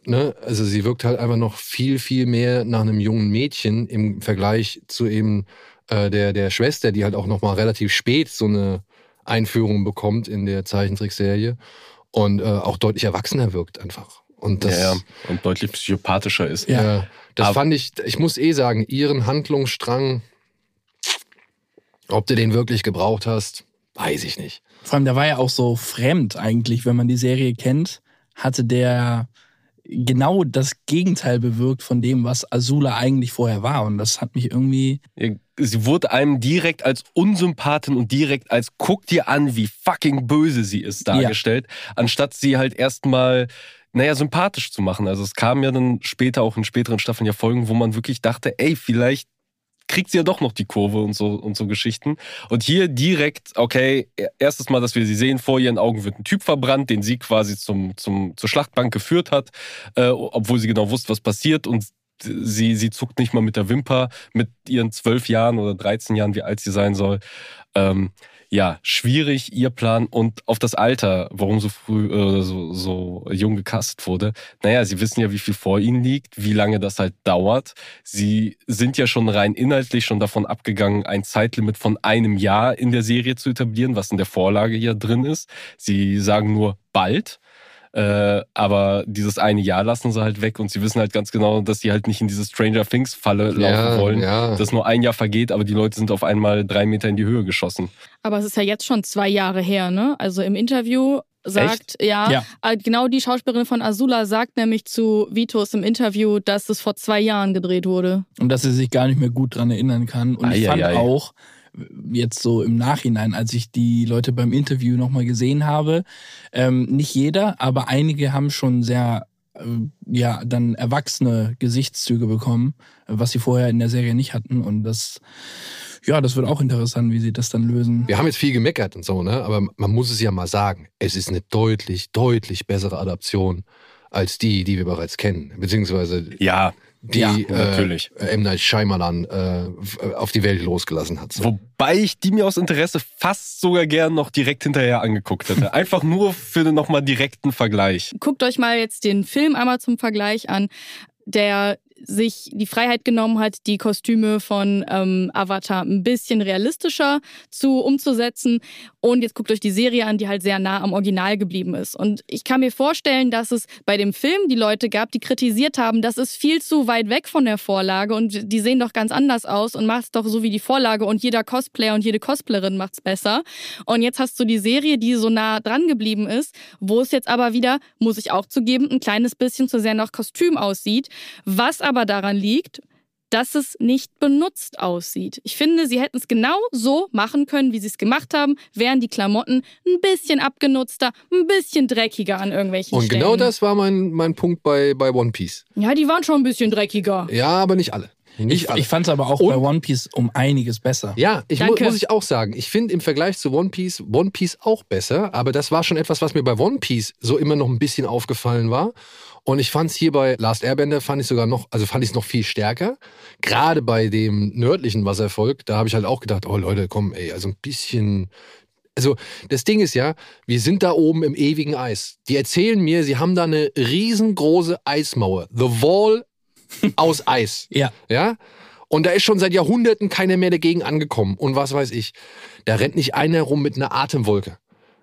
ne, also sie wirkt halt einfach noch viel, viel mehr nach einem jungen Mädchen im Vergleich zu eben äh, der, der Schwester, die halt auch noch mal relativ spät so eine Einführung bekommt in der Zeichentrickserie und äh, auch deutlich erwachsener wirkt einfach. Und das, ja, ja. Und deutlich psychopathischer ist. ja. das Aber- fand ich, ich muss eh sagen, ihren Handlungsstrang, ob du den wirklich gebraucht hast, weiß ich nicht. Vor allem, der war ja auch so fremd eigentlich, wenn man die Serie kennt, hatte der genau das Gegenteil bewirkt von dem, was Azula eigentlich vorher war. Und das hat mich irgendwie. Sie wurde einem direkt als Unsympathin und direkt als guck dir an, wie fucking böse sie ist dargestellt, anstatt sie halt erstmal, naja, sympathisch zu machen. Also es kam ja dann später auch in späteren Staffeln ja Folgen, wo man wirklich dachte, ey, vielleicht kriegt sie ja doch noch die Kurve und so und so Geschichten. Und hier direkt, okay, erstes Mal, dass wir sie sehen, vor ihren Augen wird ein Typ verbrannt, den sie quasi zum, zum, zur Schlachtbank geführt hat, äh, obwohl sie genau wusste, was passiert und sie, sie zuckt nicht mal mit der Wimper mit ihren zwölf Jahren oder 13 Jahren, wie alt sie sein soll. Ähm, ja, schwierig, ihr Plan und auf das Alter, warum so früh, äh, so, so jung gecastet wurde. Naja, sie wissen ja, wie viel vor ihnen liegt, wie lange das halt dauert. Sie sind ja schon rein inhaltlich schon davon abgegangen, ein Zeitlimit von einem Jahr in der Serie zu etablieren, was in der Vorlage ja drin ist. Sie sagen nur bald. Äh, aber dieses eine Jahr lassen sie halt weg und sie wissen halt ganz genau, dass sie halt nicht in diese Stranger Things Falle laufen Ja, wollen, ja. dass nur ein Jahr vergeht, aber die Leute sind auf einmal drei Meter in die Höhe geschossen. Aber es ist ja jetzt schon zwei Jahre her, ne? Also im Interview sagt, ja, Ja. äh, genau die Schauspielerin von Azula sagt nämlich zu Vitos im Interview, dass es vor zwei Jahren gedreht wurde. Und dass er sich gar nicht mehr gut dran erinnern kann. Und ich fand Eieiei. auch, jetzt so im Nachhinein, als ich die Leute beim Interview nochmal gesehen habe, ähm, nicht jeder, aber einige haben schon sehr, äh, ja, dann erwachsene Gesichtszüge bekommen, äh, was sie vorher in der Serie nicht hatten. Und das, ja, das wird auch interessant, wie sie das dann lösen. Wir haben jetzt viel gemeckert und so, ne? Aber man muss es ja mal sagen. Es ist eine deutlich, deutlich bessere Adaption als die, die wir bereits kennen. Beziehungsweise Ja, die Ja, äh, natürlich. M. Night Shyamalan äh, f- auf die Welt losgelassen hat. So. Wobei ich die mir aus Interesse fast sogar gern noch direkt hinterher angeguckt hätte. Einfach nur für den nochmal direkten Vergleich. Guckt euch mal jetzt den Film einmal zum Vergleich an. Der sich die Freiheit genommen hat, die Kostüme von ähm, Avatar ein bisschen realistischer zu umzusetzen. Und jetzt guckt euch die Serie an, die halt sehr nah am Original geblieben ist. Und ich kann mir vorstellen, dass es bei dem Film die Leute gab, die kritisiert haben, das ist viel zu weit weg von der Vorlage und die sehen doch ganz anders aus und macht's doch so wie die Vorlage und jeder Cosplayer und jede Cosplayerin macht's besser. Und jetzt hast du die Serie, die so nah dran geblieben ist, wo es jetzt aber wieder, muss ich auch zugeben, ein kleines bisschen zu sehr nach Kostüm aussieht, was aber daran liegt, dass es nicht benutzt aussieht. Ich finde, sie hätten es genau so machen können, wie sie es gemacht haben, wären die Klamotten ein bisschen abgenutzter, ein bisschen dreckiger an irgendwelchen Und Stellen. genau das war mein, mein Punkt bei, bei One Piece. Ja, die waren schon ein bisschen dreckiger. Ja, aber nicht alle. Nicht Ich, alle. ich fand es aber auch Und- bei One Piece um einiges besser. Ja, ich mu muss ich auch sagen. Ich finde im Vergleich zu One Piece One Piece auch besser, aber das war schon etwas, was mir bei One Piece so immer noch ein bisschen aufgefallen war. Und ich fand es hier bei Last Airbender fand ich sogar noch, also fand ich es noch viel stärker. Gerade bei dem nördlichen Wasservolk, da habe ich halt auch gedacht, oh Leute, komm, ey, also ein bisschen. Also das Ding ist ja, wir sind da oben im ewigen Eis. Die erzählen mir, sie haben da eine riesengroße Eismauer. The Wall aus Eis. Ja. Ja? Und da ist schon seit Jahrhunderten keiner mehr dagegen angekommen. Und was weiß ich. Da rennt nicht einer rum mit einer Atemwolke.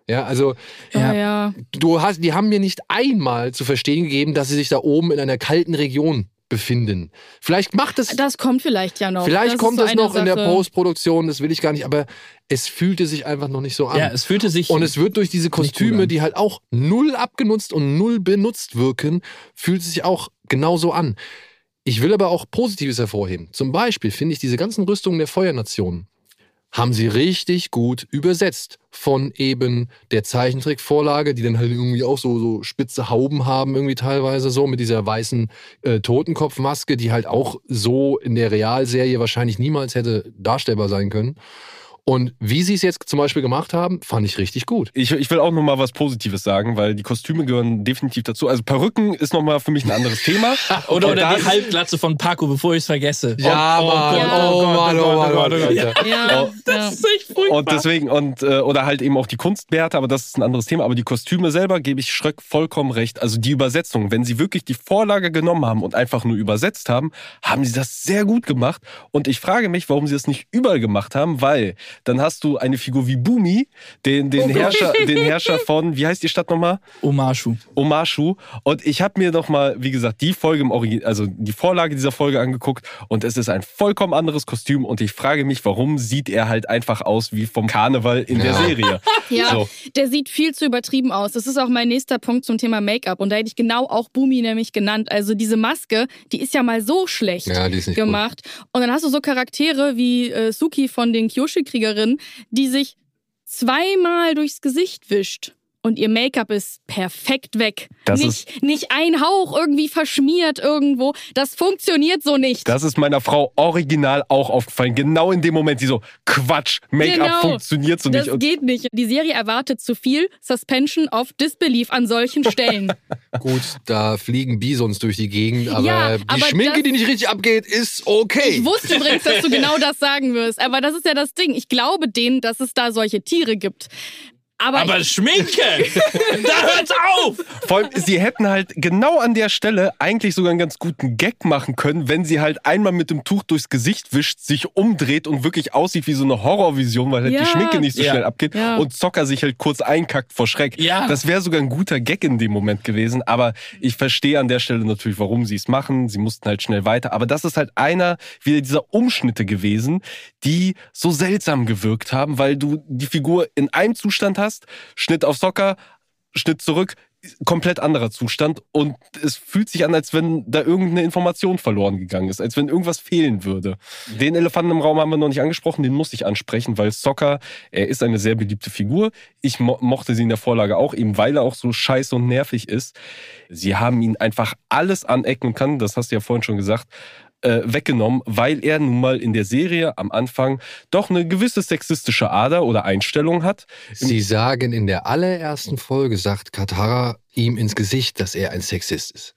Ja, also Ja, ja. du hast, die haben mir nicht einmal zu verstehen gegeben, dass sie sich da oben in einer kalten Region befinden. Vielleicht macht es, Das kommt vielleicht ja noch. vielleicht ist kommt so es eine noch in der Sache. Postproduktion, das will ich gar nicht, aber es fühlte sich einfach noch nicht so an. Ja, es fühlte sich. Und es wird durch diese Kostüme, die halt auch null abgenutzt und null benutzt wirken, fühlt es sich auch genauso an. Ich will aber auch Positives hervorheben. Zum Beispiel finde ich diese ganzen Rüstungen der Feuernationen haben sie richtig gut übersetzt von eben der Zeichentrickvorlage, die dann halt irgendwie auch so, so spitze Hauben haben, irgendwie teilweise so, mit dieser weißen äh, Totenkopfmaske, die halt auch so in der Realserie wahrscheinlich niemals hätte darstellbar sein können. Und wie sie es jetzt zum Beispiel gemacht haben, fand ich richtig gut. Ich, ich will auch noch mal was Positives sagen, weil die Kostüme gehören definitiv dazu. Also Perücken ist noch mal für mich ein anderes Thema. oder oder die Halbglatze von Paco, bevor ich es vergesse. Ja, oh, Mann. Gott, Ja. Oh, Mann, oh, Mann, oh, Mann. Ja. Das ist echt furchtbar. Und deswegen, und, äh, oder halt eben auch die Kunstbärte, aber das ist ein anderes Thema. Aber die Kostüme selber gebe ich Schröck vollkommen recht. Also die Übersetzung, wenn sie wirklich die Vorlage genommen haben und einfach nur übersetzt haben, haben sie das sehr gut gemacht. Und ich frage mich, warum sie das nicht überall gemacht haben, weil dann hast du eine Figur wie Bumi, den, den, Herrscher, den Herrscher von, wie heißt die Stadt nochmal? Omashu. Omashu. Und ich habe mir noch mal, wie gesagt, die Folge im Original, also die Vorlage dieser Folge angeguckt und es ist ein vollkommen anderes Kostüm und ich frage mich, warum sieht er halt einfach aus wie vom Karneval in der Ja. Serie? Ja, So. der sieht viel zu übertrieben aus. Das ist auch mein nächster Punkt zum Thema Make-up. Und da hätte ich genau auch Bumi nämlich genannt. Also diese Maske, die ist ja mal so schlecht Ja, die ist nicht gut. gemacht. Und dann hast du so Charaktere wie äh, Suki von den Kyoshi-Kriegerinnen, die sich zweimal durchs Gesicht wischt. Und ihr Make-up ist perfekt weg. Das nicht, nicht ein Hauch irgendwie verschmiert irgendwo. Das funktioniert so nicht. Das ist meiner Frau original auch aufgefallen. Genau in dem Moment, die so, Quatsch, Make-up Genau. funktioniert so Das nicht. Und geht nicht. Die Serie erwartet zu viel Suspension of Disbelief an solchen Stellen. Gut, da fliegen Bisons durch die Gegend, aber Ja, die aber Schminke, das- die nicht richtig abgeht, ist okay. Ich wusste übrigens, dass du genau das sagen wirst. Aber das ist ja das Ding. Ich glaube denen, dass es da solche Tiere gibt. Aber, Aber Schminke! da hört's auf! Vor allem, sie hätten halt genau an der Stelle eigentlich sogar einen ganz guten Gag machen können, wenn sie halt einmal mit dem Tuch durchs Gesicht wischt, sich umdreht und wirklich aussieht wie so eine Horrorvision, weil halt Ja. die Schminke nicht so Ja. schnell abgeht Ja. und Zocker sich halt kurz einkackt vor Schreck. Ja. Das wäre sogar ein guter Gag in dem Moment gewesen, aber ich verstehe an der Stelle natürlich, warum sie es machen. Sie mussten halt schnell weiter. Aber das ist halt einer wieder dieser Umschnitte gewesen, die so seltsam gewirkt haben, weil du die Figur in einem Zustand hast, Schnitt auf Socker, Schnitt zurück, komplett anderer Zustand und es fühlt sich an, als wenn da irgendeine Information verloren gegangen ist, als wenn irgendwas fehlen würde. Den Elefanten im Raum haben wir noch nicht angesprochen, den muss ich ansprechen, weil Soccer, er ist eine sehr beliebte Figur. Ich mo mochte sie in der Vorlage auch, eben weil er auch so scheiße und nervig ist. Sie haben ihn einfach alles anecken kann, das hast du ja vorhin schon gesagt, äh, weggenommen, weil er nun mal in der Serie am Anfang doch eine gewisse sexistische Ader oder Einstellung hat. Sie sagen in der allerersten Folge, sagt Katara ihm ins Gesicht, dass er ein Sexist ist.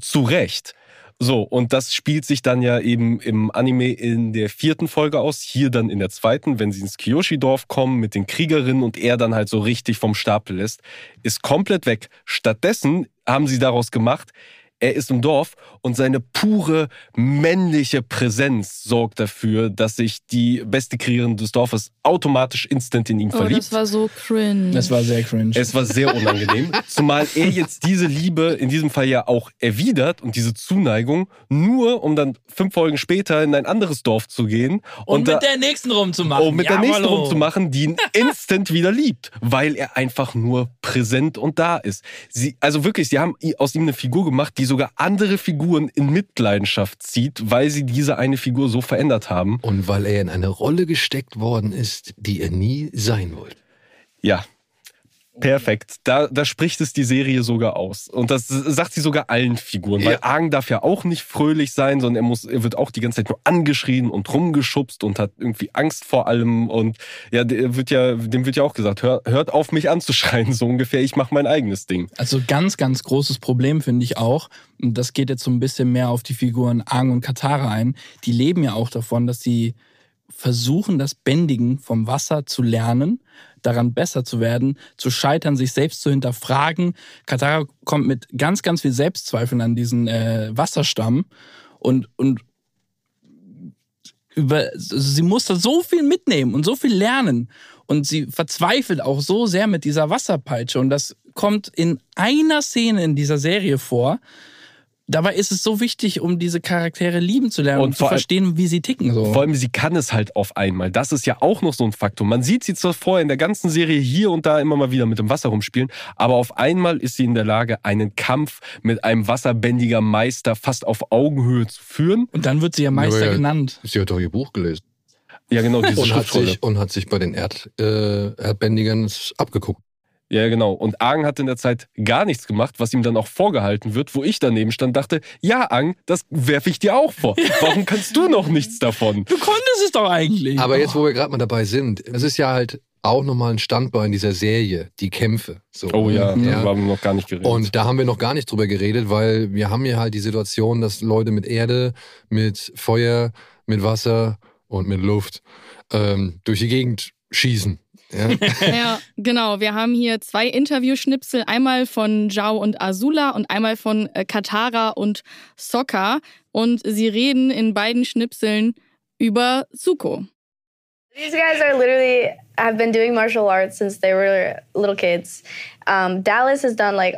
Zu Recht. So, und das spielt sich dann ja eben im Anime in der vierten Folge aus, hier dann in der zweiten, wenn sie ins Kyoshi-Dorf kommen mit den Kriegerinnen und er dann halt so richtig vom Stapel lässt, ist komplett weg. Stattdessen haben sie daraus gemacht, er ist im Dorf und seine pure männliche Präsenz sorgt dafür, dass sich die beste Kriegerin des Dorfes automatisch instant in ihn Oh, verliebt. das war so cringe. Das war sehr cringe. Es war sehr unangenehm, zumal er jetzt diese Liebe in diesem Fall ja auch erwidert und diese Zuneigung, nur um dann fünf Folgen später in ein anderes Dorf zu gehen und, und, da, mit der nächsten rumzumachen. um mit der nächsten Jawollo. rumzumachen, die ihn instant wieder liebt, weil er einfach nur präsent und da ist. Sie, also wirklich, sie haben aus ihm eine Figur gemacht, die sogar andere Figuren in Mitleidenschaft zieht, weil sie diese eine Figur so verändert haben. Und weil er in eine Rolle gesteckt worden ist, die er nie sein wollte. Ja. Perfekt. Da, da spricht es die Serie sogar aus. Und das sagt sie sogar allen Figuren. Weil Ja. Argen darf ja auch nicht fröhlich sein, sondern er, muss, er wird auch die ganze Zeit nur angeschrien und rumgeschubst und hat irgendwie Angst vor allem. Und ja, der wird ja, dem wird ja auch gesagt, hör, hört auf mich anzuschreien, so ungefähr, ich mache mein eigenes Ding. Also ganz, ganz großes Problem finde ich auch. Und das geht jetzt so ein bisschen mehr auf die Figuren Aang und Katara ein. Die leben ja auch davon, dass sie versuchen, das Bändigen vom Wasser zu lernen, daran besser zu werden, zu scheitern, sich selbst zu hinterfragen. Katara kommt mit ganz, ganz viel Selbstzweifeln an diesen äh, Wasserstamm und, und über, sie muss da so viel mitnehmen und so viel lernen. Und sie verzweifelt auch so sehr mit dieser Wasserpeitsche. Und das kommt in einer Szene in dieser Serie vor. Dabei ist es so wichtig, um diese Charaktere lieben zu lernen und, Und zu verstehen, wie sie ticken. So. Vor allem, sie kann es halt auf einmal. Das ist ja auch noch so ein Faktor. Man sieht sie zwar vorher in der ganzen Serie hier und da immer mal wieder mit dem Wasser rumspielen, aber auf einmal ist sie in der Lage, einen Kampf mit einem wasserbändiger Meister fast auf Augenhöhe zu führen. Und dann wird sie ja Meister ja- genannt. Sie hat doch ihr Buch gelesen. Ja, genau, diese Und hat, sich, und hat sich bei den Erd, äh, Erdbändigern abgeguckt. Ja, genau. Und Aang hat in der Zeit gar nichts gemacht, was ihm dann auch vorgehalten wird, wo ich daneben stand, dachte, ja, Aang, das werfe ich dir auch vor. Warum kannst du noch nichts davon? Du konntest es doch eigentlich. Aber jetzt, wo wir gerade mal dabei sind, es ist ja halt auch nochmal ein Standbein dieser Serie, die Kämpfe. So, Oh ja, ja. da haben wir noch gar nicht geredet. Und da haben wir noch gar nicht drüber geredet, weil wir haben hier halt die Situation, dass Leute mit Erde, mit Feuer, mit Wasser und mit Luft ähm, durch die Gegend schießen. Ja? Ja, genau. Wir haben hier zwei Interviewschnipsel, einmal von Zhao und Azula und einmal von äh, Katara und Sokka. Und sie reden in beiden Schnipseln über Zuko. These guys are literally have been doing martial arts since they were little kids. Um, Dallas has done like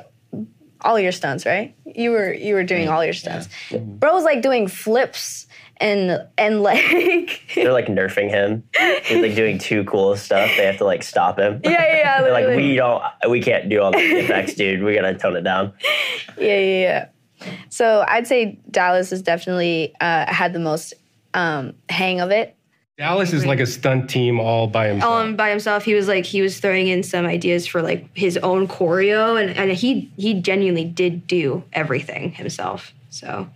all your stunts, right? You were you were doing all your stunts. Bro's like doing flips and and like They're like nerfing him. He's like doing too cool stuff. They have to like stop him. yeah yeah yeah. They're like, we don't, we can't do all the effects, dude. We gotta tone it down. Yeah, yeah, yeah. So I'd say Dallas has definitely uh, had the most um, hang of it. Dallas is like a stunt team all by himself. um by himself he was like he was throwing in some ideas for like his own choreo and, and he he genuinely did do everything himself so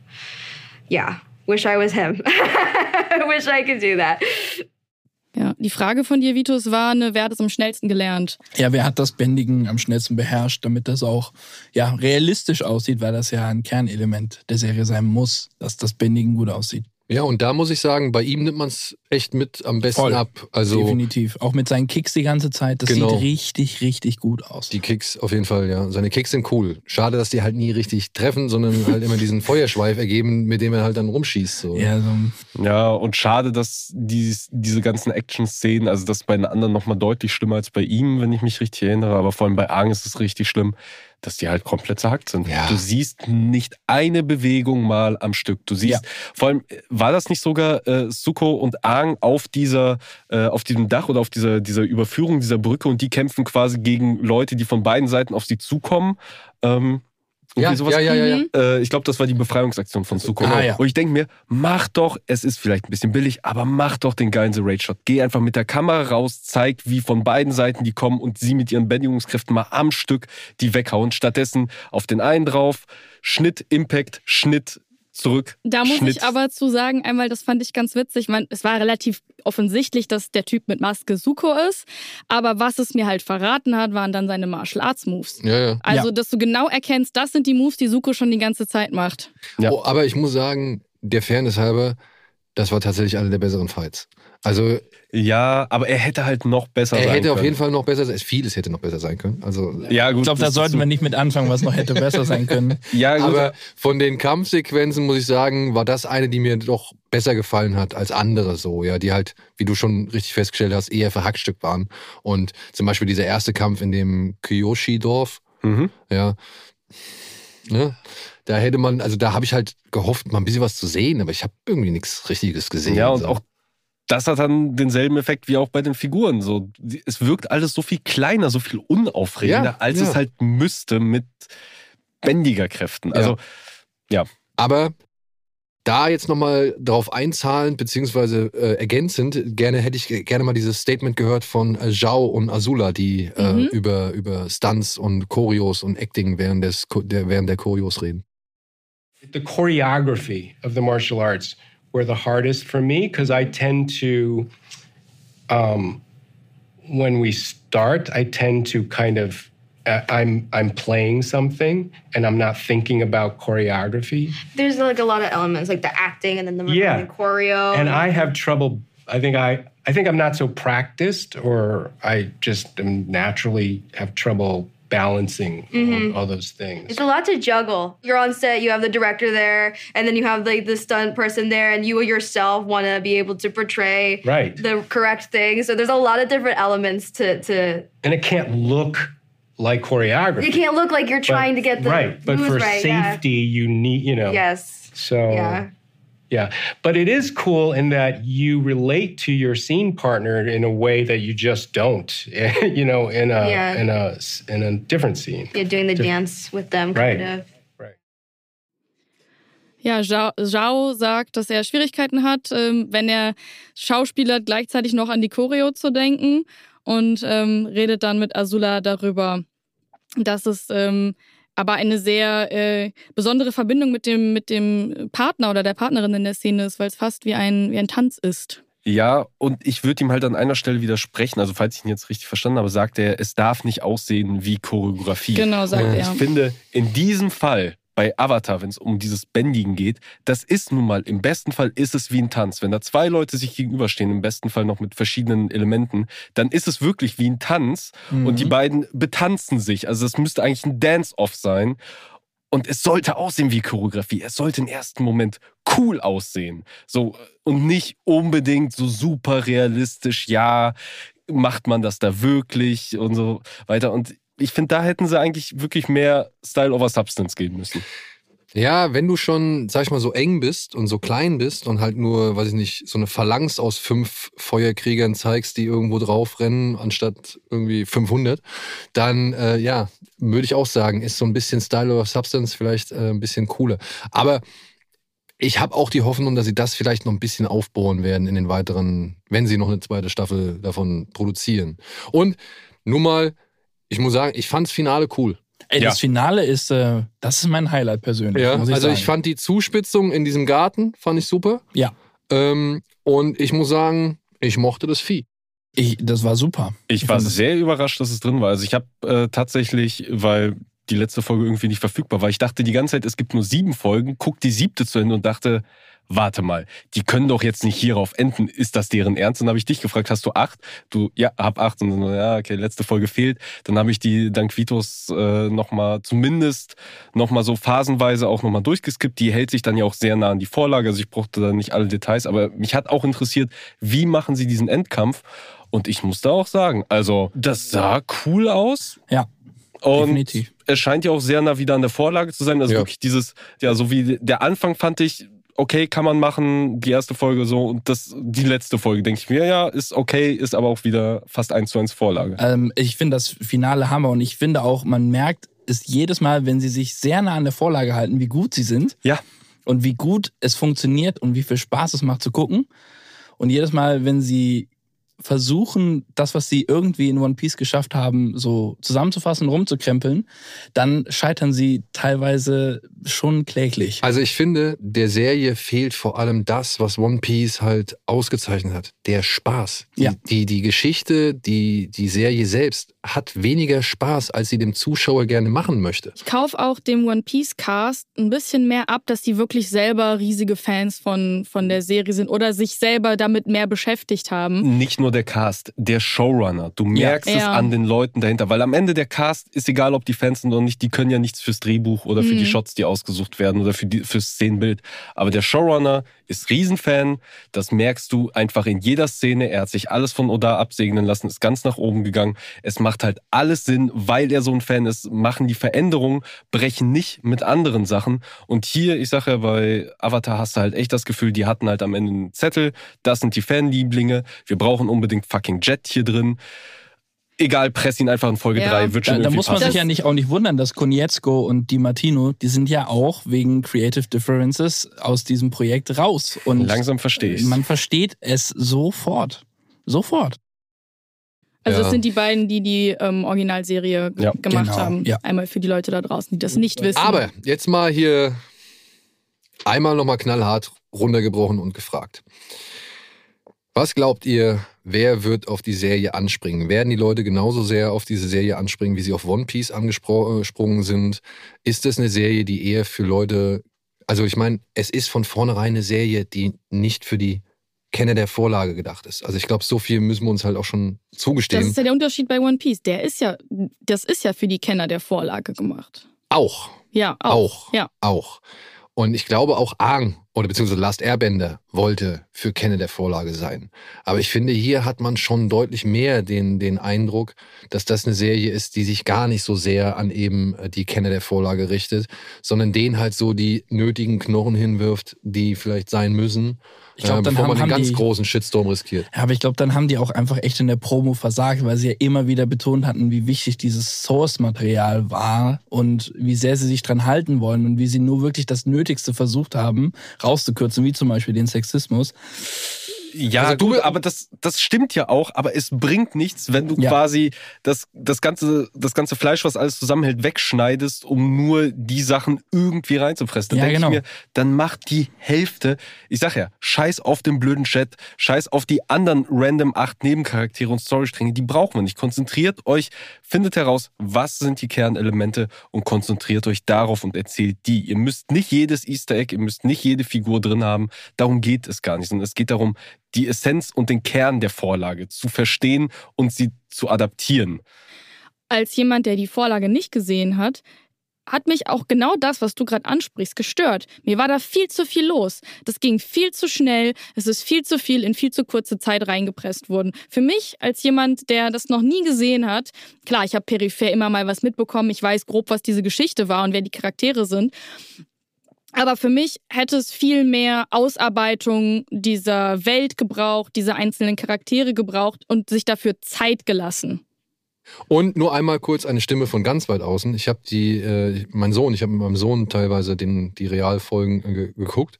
yeah wish i was him wish i could do that Ja, die Frage von dir, Vitus, war, ne, wer hat es am schnellsten gelernt? Ja, wer hat das Bändigen am schnellsten beherrscht, damit das auch ja, realistisch aussieht, weil das ja ein Kernelement der Serie sein muss, dass das Bändigen gut aussieht. ja, und da muss ich sagen, bei ihm nimmt man es echt mit am besten Voll. ab. Also Definitiv. Auch mit seinen Kicks die ganze Zeit. Das Genau. sieht richtig, richtig gut aus. die Kicks auf jeden Fall, ja. Seine Kicks sind cool. Schade, dass die halt nie richtig treffen, sondern halt immer diesen Feuerschweif ergeben, mit dem er halt dann rumschießt. So. ja, so, Ja, und schade, dass dies, diese ganzen Action-Szenen, also das bei den anderen nochmal deutlich schlimmer als bei ihm, wenn ich mich richtig erinnere, aber vor allem bei Aang ist es richtig schlimm, dass die halt komplett zerhackt sind. Ja. Du siehst nicht eine Bewegung mal am Stück. Du siehst, vor allem, äh, war das nicht sogar äh, Suko und Aang auf dieser, äh, auf diesem Dach oder auf dieser, dieser Überführung dieser Brücke und die kämpfen quasi gegen Leute, die von beiden Seiten auf sie zukommen. Ähm, ja, ja, ja, ja, ja. Äh, ich glaube, das war die Befreiungsaktion von Zuko. Ah, ja. Und ich denke mir, mach doch, es ist vielleicht ein bisschen billig, aber mach doch den geilen The Raid Shot. Geh einfach mit der Kamera raus, zeig, wie von beiden Seiten die kommen und sie mit ihren Bändigungskräften mal am Stück die weghauen. Stattdessen auf den einen drauf, Schnitt, Impact, Schnitt, zurück. Da muss Schnitt. ich aber zu sagen, einmal, das fand ich ganz witzig. Man, es war relativ offensichtlich, dass der Typ mit Maske Suko ist. Aber was es mir halt verraten hat, waren dann seine Martial Arts Moves. ja, ja. Also, dass du genau erkennst, das sind die Moves, die Suko schon die ganze Zeit macht. Ja. Oh, aber ich muss sagen, der Fairness halber, das war tatsächlich einer der besseren Fights. Also Ja, aber er hätte halt noch besser er sein hätte auf können. jeden Fall noch besser sein. Vieles hätte noch besser sein können. Also Ja, gut. Ich glaube, da das sollten wir nicht mit anfangen, was noch hätte besser sein können. Ja, gut. Aber von den Kampfsequenzen muss ich sagen, war das eine, die mir doch besser gefallen hat als andere so, ja, die halt, wie du schon richtig festgestellt hast, eher verhackstück waren. Und zum Beispiel dieser erste Kampf in dem Kyoshi-Dorf, mhm. ja, ne, da hätte man, also da habe ich halt gehofft, mal ein bisschen was zu sehen, aber ich habe irgendwie nichts Richtiges gesehen. Ja, und so. auch das hat dann denselben Effekt wie auch bei den Figuren. So, es wirkt alles so viel kleiner, so viel unaufregender, Ja, als ja. es halt müsste mit bändiger Kräften. Also, Aber da jetzt nochmal drauf einzahlend, beziehungsweise äh, ergänzend, gerne hätte ich gerne mal dieses Statement gehört von äh, Zhao und Azula, die äh, Mhm. über, über Stunts und Choreos und Acting während, des, der, während der Choreos reden. the choreography of the martial arts were the hardest for me because I tend to, um, when we start, I tend to kind of, uh, I'm I'm playing something and I'm not thinking about choreography, There's like a lot of elements, like the acting and then the, Yeah. the choreo. and I have trouble. I think I I think I'm not so practiced, or I just am naturally have trouble balancing all, all those things. It's a lot to juggle. You're on set, you have the director there, and then you have like the stunt person there, and you yourself want to be able to portray Right. the correct thing. So there's a lot of different elements to to. and it can't look like choreography. You can't look like you're But- trying to get the right, but for right. yeah. safety, you need you know. Yes. So Yeah. Yeah, but it is cool in that you relate to your scene partner in a way that you just don't. you know, in a Yeah. in a in a different scene. Yeah, doing the dance with them, kind Right. of. Ja, Zhao, Zhao sagt, dass er Schwierigkeiten hat, ähm, wenn er Schauspieler gleichzeitig noch an die Choreo zu denken und ähm, redet dann mit Azula darüber, dass es ähm, aber eine sehr äh, besondere Verbindung mit dem, mit dem Partner oder der Partnerin in der Szene ist, weil es fast wie ein, wie ein Tanz ist. ja, und ich würde ihm halt an einer Stelle widersprechen. Also, falls ich ihn jetzt richtig verstanden habe, sagt er, es darf nicht aussehen wie Choreografie. Genau, sagt Und er. ich finde, in diesem Fall bei Avatar, wenn es um dieses Bändigen geht, das ist nun mal, im besten Fall ist es wie ein Tanz. Wenn da zwei Leute sich gegenüberstehen, im besten Fall noch mit verschiedenen Elementen, dann ist es wirklich wie ein Tanz und die beiden betanzen sich. Also es müsste eigentlich ein Dance-Off sein. Und es sollte aussehen wie Choreografie. Es sollte im ersten Moment cool aussehen. So, und nicht unbedingt so super realistisch, ja, macht man das da wirklich und so weiter. Und ich finde, da hätten sie eigentlich wirklich mehr Style over Substance gehen müssen. Ja, wenn du schon, sag ich mal, so eng bist und so klein bist und halt nur, weiß ich nicht, so eine Phalanx aus fünf Feuerkriegern zeigst, die irgendwo drauf rennen, anstatt irgendwie 500, dann, äh, ja, würde ich auch sagen, ist so ein bisschen Style over Substance vielleicht äh, ein bisschen cooler. Aber ich habe auch die Hoffnung, dass sie das vielleicht noch ein bisschen aufbohren werden in den weiteren, wenn sie noch eine zweite Staffel davon produzieren. Und nun mal, ich muss sagen, ich fand's Finale cool. Ey, Ja. das Finale ist, äh, das ist mein Highlight persönlich. Ja, muss ich also sagen. ich fand die Zuspitzung in diesem Garten, fand ich super. Ja. Ähm, und ich muss sagen, ich mochte das Vieh. Ich, das war super. Ich war fand das- sehr überrascht, dass es drin war. Also ich habe äh, tatsächlich, weil die letzte Folge irgendwie nicht verfügbar war, ich dachte die ganze Zeit, es gibt nur sieben Folgen, guck die siebte zu Ende und dachte, warte mal, die können doch jetzt nicht hierauf enden. Ist das deren Ernst? Dann habe ich dich gefragt, hast du acht? Du, ja, hab acht. Und dann, ja, okay, letzte Folge fehlt. Dann habe ich die Dankvitos äh, nochmal, zumindest nochmal so phasenweise auch nochmal durchgeskippt. Die hält sich dann ja auch sehr nah an die Vorlage. Also ich brauchte da nicht alle Details, aber mich hat auch interessiert, wie machen sie diesen Endkampf? Und ich muss da auch sagen, also das sah cool aus. Ja, Und definitiv. es scheint ja auch sehr nah wieder an der Vorlage zu sein. Also Ja. wirklich dieses, ja, so wie der Anfang fand ich, okay, kann man machen, die erste Folge so und das, die letzte Folge, denke ich mir, ja, ist okay, ist aber auch wieder fast eins zu eins Vorlage. Ähm, ich finde das Finale Hammer und ich finde auch, man merkt es jedes Mal, wenn sie sich sehr nah an der Vorlage halten, wie gut sie sind. Ja. Und wie gut es funktioniert und wie viel Spaß es macht zu gucken. Und jedes Mal, wenn sie versuchen, das, was sie irgendwie in One Piece geschafft haben, so zusammenzufassen, rumzukrempeln, dann scheitern sie teilweise schon kläglich. Also ich finde, der Serie fehlt vor allem das, was One Piece halt ausgezeichnet hat. Der Spaß. Die, Ja. die, die Geschichte, die, die Serie selbst hat weniger Spaß, als sie dem Zuschauer gerne machen möchte. Ich kaufe auch dem One Piece Cast ein bisschen mehr ab, dass die wirklich selber riesige Fans von, von der Serie sind oder sich selber damit mehr beschäftigt haben. Nicht nur der Cast, der Showrunner. Du merkst es Ja. an den Leuten dahinter, weil am Ende der Cast ist egal, ob die Fans sind oder nicht, die können ja nichts fürs Drehbuch oder für Mhm. die Shots, die ausgesucht werden oder für die, fürs Szenenbild. Aber der Showrunner ist Riesenfan. Das merkst du einfach in jeder Szene. Er hat sich alles von Oda absegnen lassen, ist ganz nach oben gegangen. Es macht halt alles Sinn, weil er so ein Fan ist, machen die Veränderungen, brechen nicht mit anderen Sachen. Und hier, ich sage ja, bei Avatar hast du halt echt das Gefühl, die hatten halt am Ende einen Zettel. Das sind die Fanlieblinge. Wir brauchen unbedingt fucking Jet hier drin. Egal, press ihn einfach in Folge Ja. 3. Wird schon Da, da muss man passen. sich ja nicht, auch nicht wundern, dass Konietzko und Di Martino, die sind ja auch wegen Creative Differences aus diesem Projekt raus. Und Langsam verstehe ich's. man versteht es sofort. Sofort. Also Ja. das sind die beiden, die die ähm, Originalserie Ja, gemacht genau, haben. ja. Einmal für die Leute da draußen, die das nicht wissen. Aber jetzt mal hier einmal nochmal knallhart runtergebrochen und gefragt. Was glaubt ihr, wer wird auf die Serie anspringen? Werden die Leute genauso sehr auf diese Serie anspringen, wie sie auf One Piece angesprungen sind? Ist es eine Serie, die eher für Leute, also ich meine, es ist von vornherein eine Serie, die nicht für die Kenner der Vorlage gedacht ist. Also ich glaube, so viel müssen wir uns halt auch schon das zugestehen. ist ja der Unterschied bei One Piece. Der ist ja, das ist ja für die Kenner der Vorlage gemacht. auch. Ja, auch. Auch. Ja. Auch. Und ich glaube auch Aang oder beziehungsweise Last Airbender wollte für Kenner der Vorlage sein. Aber ich finde, hier hat man schon deutlich mehr den, den Eindruck, dass das eine Serie ist, die sich gar nicht so sehr an eben äh, die Kenner der Vorlage richtet, sondern denen halt so die nötigen Knochen hinwirft, die vielleicht sein müssen, Ich glaub, äh, dann haben- man einen haben ganz die- großen Shitstorm riskiert. Ja, aber ich glaube, dann haben die auch einfach echt in der Promo versagt, weil sie ja immer wieder betont hatten, wie wichtig dieses Source-Material war und wie sehr sie sich dran halten wollen und wie sie nur wirklich das Nötigste versucht haben, rauszukürzen, wie zum Beispiel den Sexismus. Ja, Also du- aber das, das stimmt ja auch, aber es bringt nichts, wenn du Ja. quasi das, das, ganze, das ganze Fleisch, was alles zusammenhält, wegschneidest, um nur die Sachen irgendwie reinzupressen. Dann Ja, denk genau. ich mir, dann macht die Hälfte, ich sag ja, scheiß auf den blöden Chat, scheiß auf die anderen random acht Nebencharaktere und Storystränge, die brauchen wir nicht. Konzentriert euch, findet heraus, was sind die Kernelemente und konzentriert euch darauf und erzählt die. Ihr müsst nicht jedes Easter Egg, ihr müsst nicht jede Figur drin haben. Darum geht es gar nicht, sondern es geht darum, die Essenz und den Kern der Vorlage zu verstehen und sie zu adaptieren. als jemand, der die Vorlage nicht gesehen hat, hat mich auch genau das, was du gerade ansprichst, gestört. Mir war da viel zu viel los. Das ging viel zu schnell. Es ist viel zu viel in viel zu kurze Zeit reingepresst worden. Für mich, als jemand, der das noch nie gesehen hat, klar, ich habe peripher immer mal was mitbekommen. Ich weiß grob, was diese Geschichte war und wer die Charaktere sind. Aber für mich hätte es viel mehr Ausarbeitung dieser Welt gebraucht, dieser einzelnen Charaktere gebraucht und sich dafür Zeit gelassen. Und nur einmal kurz eine Stimme von ganz weit außen. Ich habe die, äh, mein Sohn, ich habe mit meinem Sohn teilweise den, die Realfolgen äh, ge geguckt.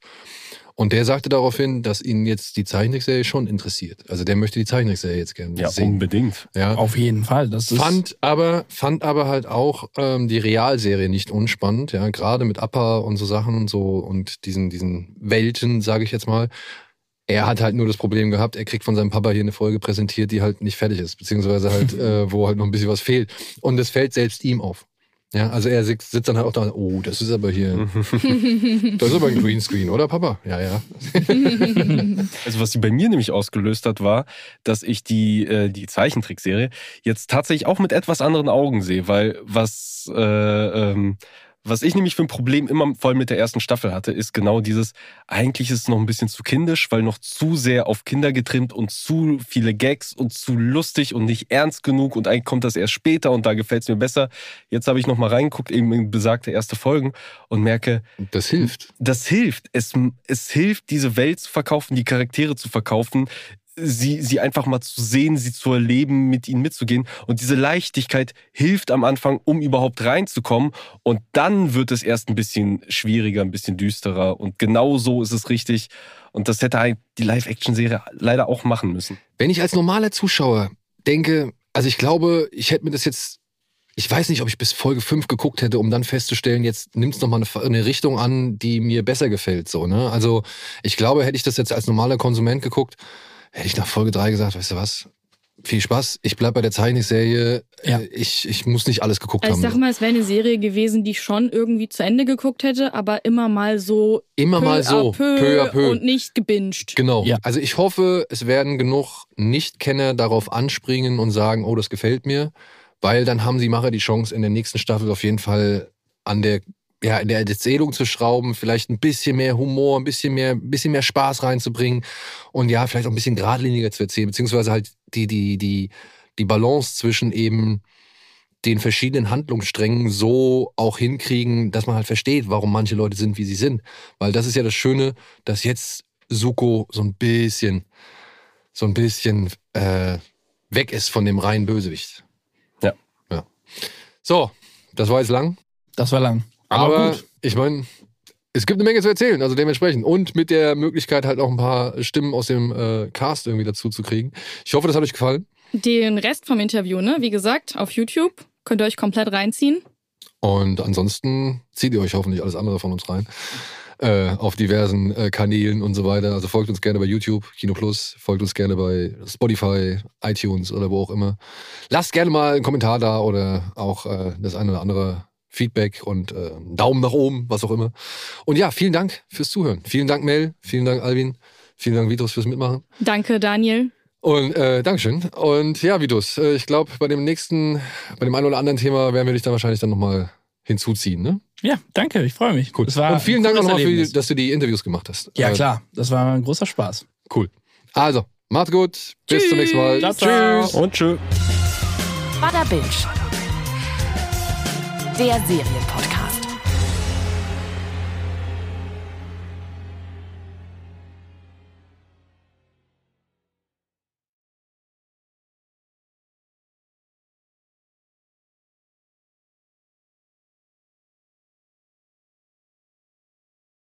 Und der sagte daraufhin, dass ihn jetzt die Zeichentrickserie schon interessiert. Also der möchte die Zeichentrickserie jetzt gerne Ja, sehen. unbedingt. Ja. Auf jeden Fall. Das ist Fand aber, fand aber halt auch ähm, die Realserie nicht unspannend, ja, gerade mit Appa und so Sachen und so und diesen, diesen Welten, sage ich jetzt mal. Er hat halt nur das Problem gehabt, er kriegt von seinem Papa hier eine Folge präsentiert, die halt nicht fertig ist, beziehungsweise halt, äh, wo halt noch ein bisschen was fehlt. Und es fällt selbst ihm auf. Ja, also er sitzt sitzt dann halt auch da, oh, das ist aber hier, das ist aber ein Greenscreen, oder Papa? Ja, ja. Also was sie bei mir nämlich ausgelöst hat, war, dass ich die, äh, die Zeichentrickserie jetzt tatsächlich auch mit etwas anderen Augen sehe, weil was, äh, ähm, was ich nämlich für ein Problem immer voll mit der ersten Staffel hatte, ist genau dieses, eigentlich ist es noch ein bisschen zu kindisch, weil noch zu sehr auf Kinder getrimmt und zu viele Gags und zu lustig und nicht ernst genug und eigentlich kommt das erst später und da gefällt es mir besser. Jetzt habe ich noch mal reingeguckt, eben in besagte erste Folgen und merke, Das hilft. das hilft. Es, es hilft, diese Welt zu verkaufen, die Charaktere zu verkaufen. Sie, sie einfach mal zu sehen, sie zu erleben, mit ihnen mitzugehen. Und diese Leichtigkeit hilft am Anfang, um überhaupt reinzukommen. Und dann wird es erst ein bisschen schwieriger, ein bisschen düsterer. Und genau so ist es richtig. Und das hätte halt die Live-Action-Serie leider auch machen müssen. Wenn ich als normaler Zuschauer denke, also ich glaube, ich hätte mir das jetzt, ich weiß nicht, ob ich bis Folge 5 geguckt hätte, um dann festzustellen, jetzt nimmt es nochmal eine, eine Richtung an, die mir besser gefällt. So, ne? Also ich glaube, hätte ich das jetzt als normaler Konsument geguckt, hätte ich nach Folge 3 gesagt, weißt du was, viel Spaß, ich bleib bei der Zeichenserie, Ja. Äh, ich, ich muss nicht alles geguckt Also haben. ich sag mal, es wäre eine Serie gewesen, die ich schon irgendwie zu Ende geguckt hätte, aber immer mal so Immer peu mal so, à peu, peu à peu. und nicht gebinged. Genau. Ja. Also ich hoffe, es werden genug Nichtkenner darauf anspringen und sagen, oh, das gefällt mir, weil dann haben die Macher die Chance, in der nächsten Staffel auf jeden Fall an der ja, in der Erzählung zu schrauben, vielleicht ein bisschen mehr Humor, ein bisschen mehr, ein bisschen mehr Spaß reinzubringen und ja, vielleicht auch ein bisschen geradliniger zu erzählen, beziehungsweise halt die, die, die, die Balance zwischen eben den verschiedenen Handlungssträngen so auch hinkriegen, dass man halt versteht, warum manche Leute sind, wie sie sind. Weil das ist ja das Schöne, dass jetzt Suko so ein bisschen, so ein bisschen äh, weg ist von dem reinen Bösewicht. Ja. ja. So, das war jetzt lang. Das war lang. Aber, Aber gut. ich meine, es gibt eine Menge zu erzählen, also dementsprechend. Und mit der Möglichkeit halt auch ein paar Stimmen aus dem äh, Cast irgendwie dazu zu kriegen. Ich hoffe, das hat euch gefallen. Den Rest vom Interview, ne, wie gesagt, auf YouTube könnt ihr euch komplett reinziehen. Und ansonsten zieht ihr euch hoffentlich alles andere von uns rein. Äh, auf diversen äh, Kanälen und so weiter. Also folgt uns gerne bei YouTube, Kino Plus, folgt uns gerne bei Spotify, iTunes oder wo auch immer. Lasst gerne mal einen Kommentar da oder auch äh, das eine oder andere Feedback und äh, einen Daumen nach oben, was auch immer. Und ja, vielen Dank fürs Zuhören. Vielen Dank, Mel. Vielen Dank, Alvin. Vielen Dank, Vitus, fürs Mitmachen. Danke, Daniel. Und äh, Dankeschön. Und ja, Vitus, äh, ich glaube, bei dem nächsten, bei dem einen oder anderen Thema werden wir dich dann wahrscheinlich dann nochmal hinzuziehen, ne? Ja, danke, ich freue mich. Cool. Und vielen Dank nochmal, für, dass du die Interviews gemacht hast. Ja, Äh, klar, das war ein großer Spaß. Cool. Also, macht's gut. Bis zum nächsten Mal. Ciao, ciao. Tschüss. Und tschö. Bada Binge. Der Serienpodcast.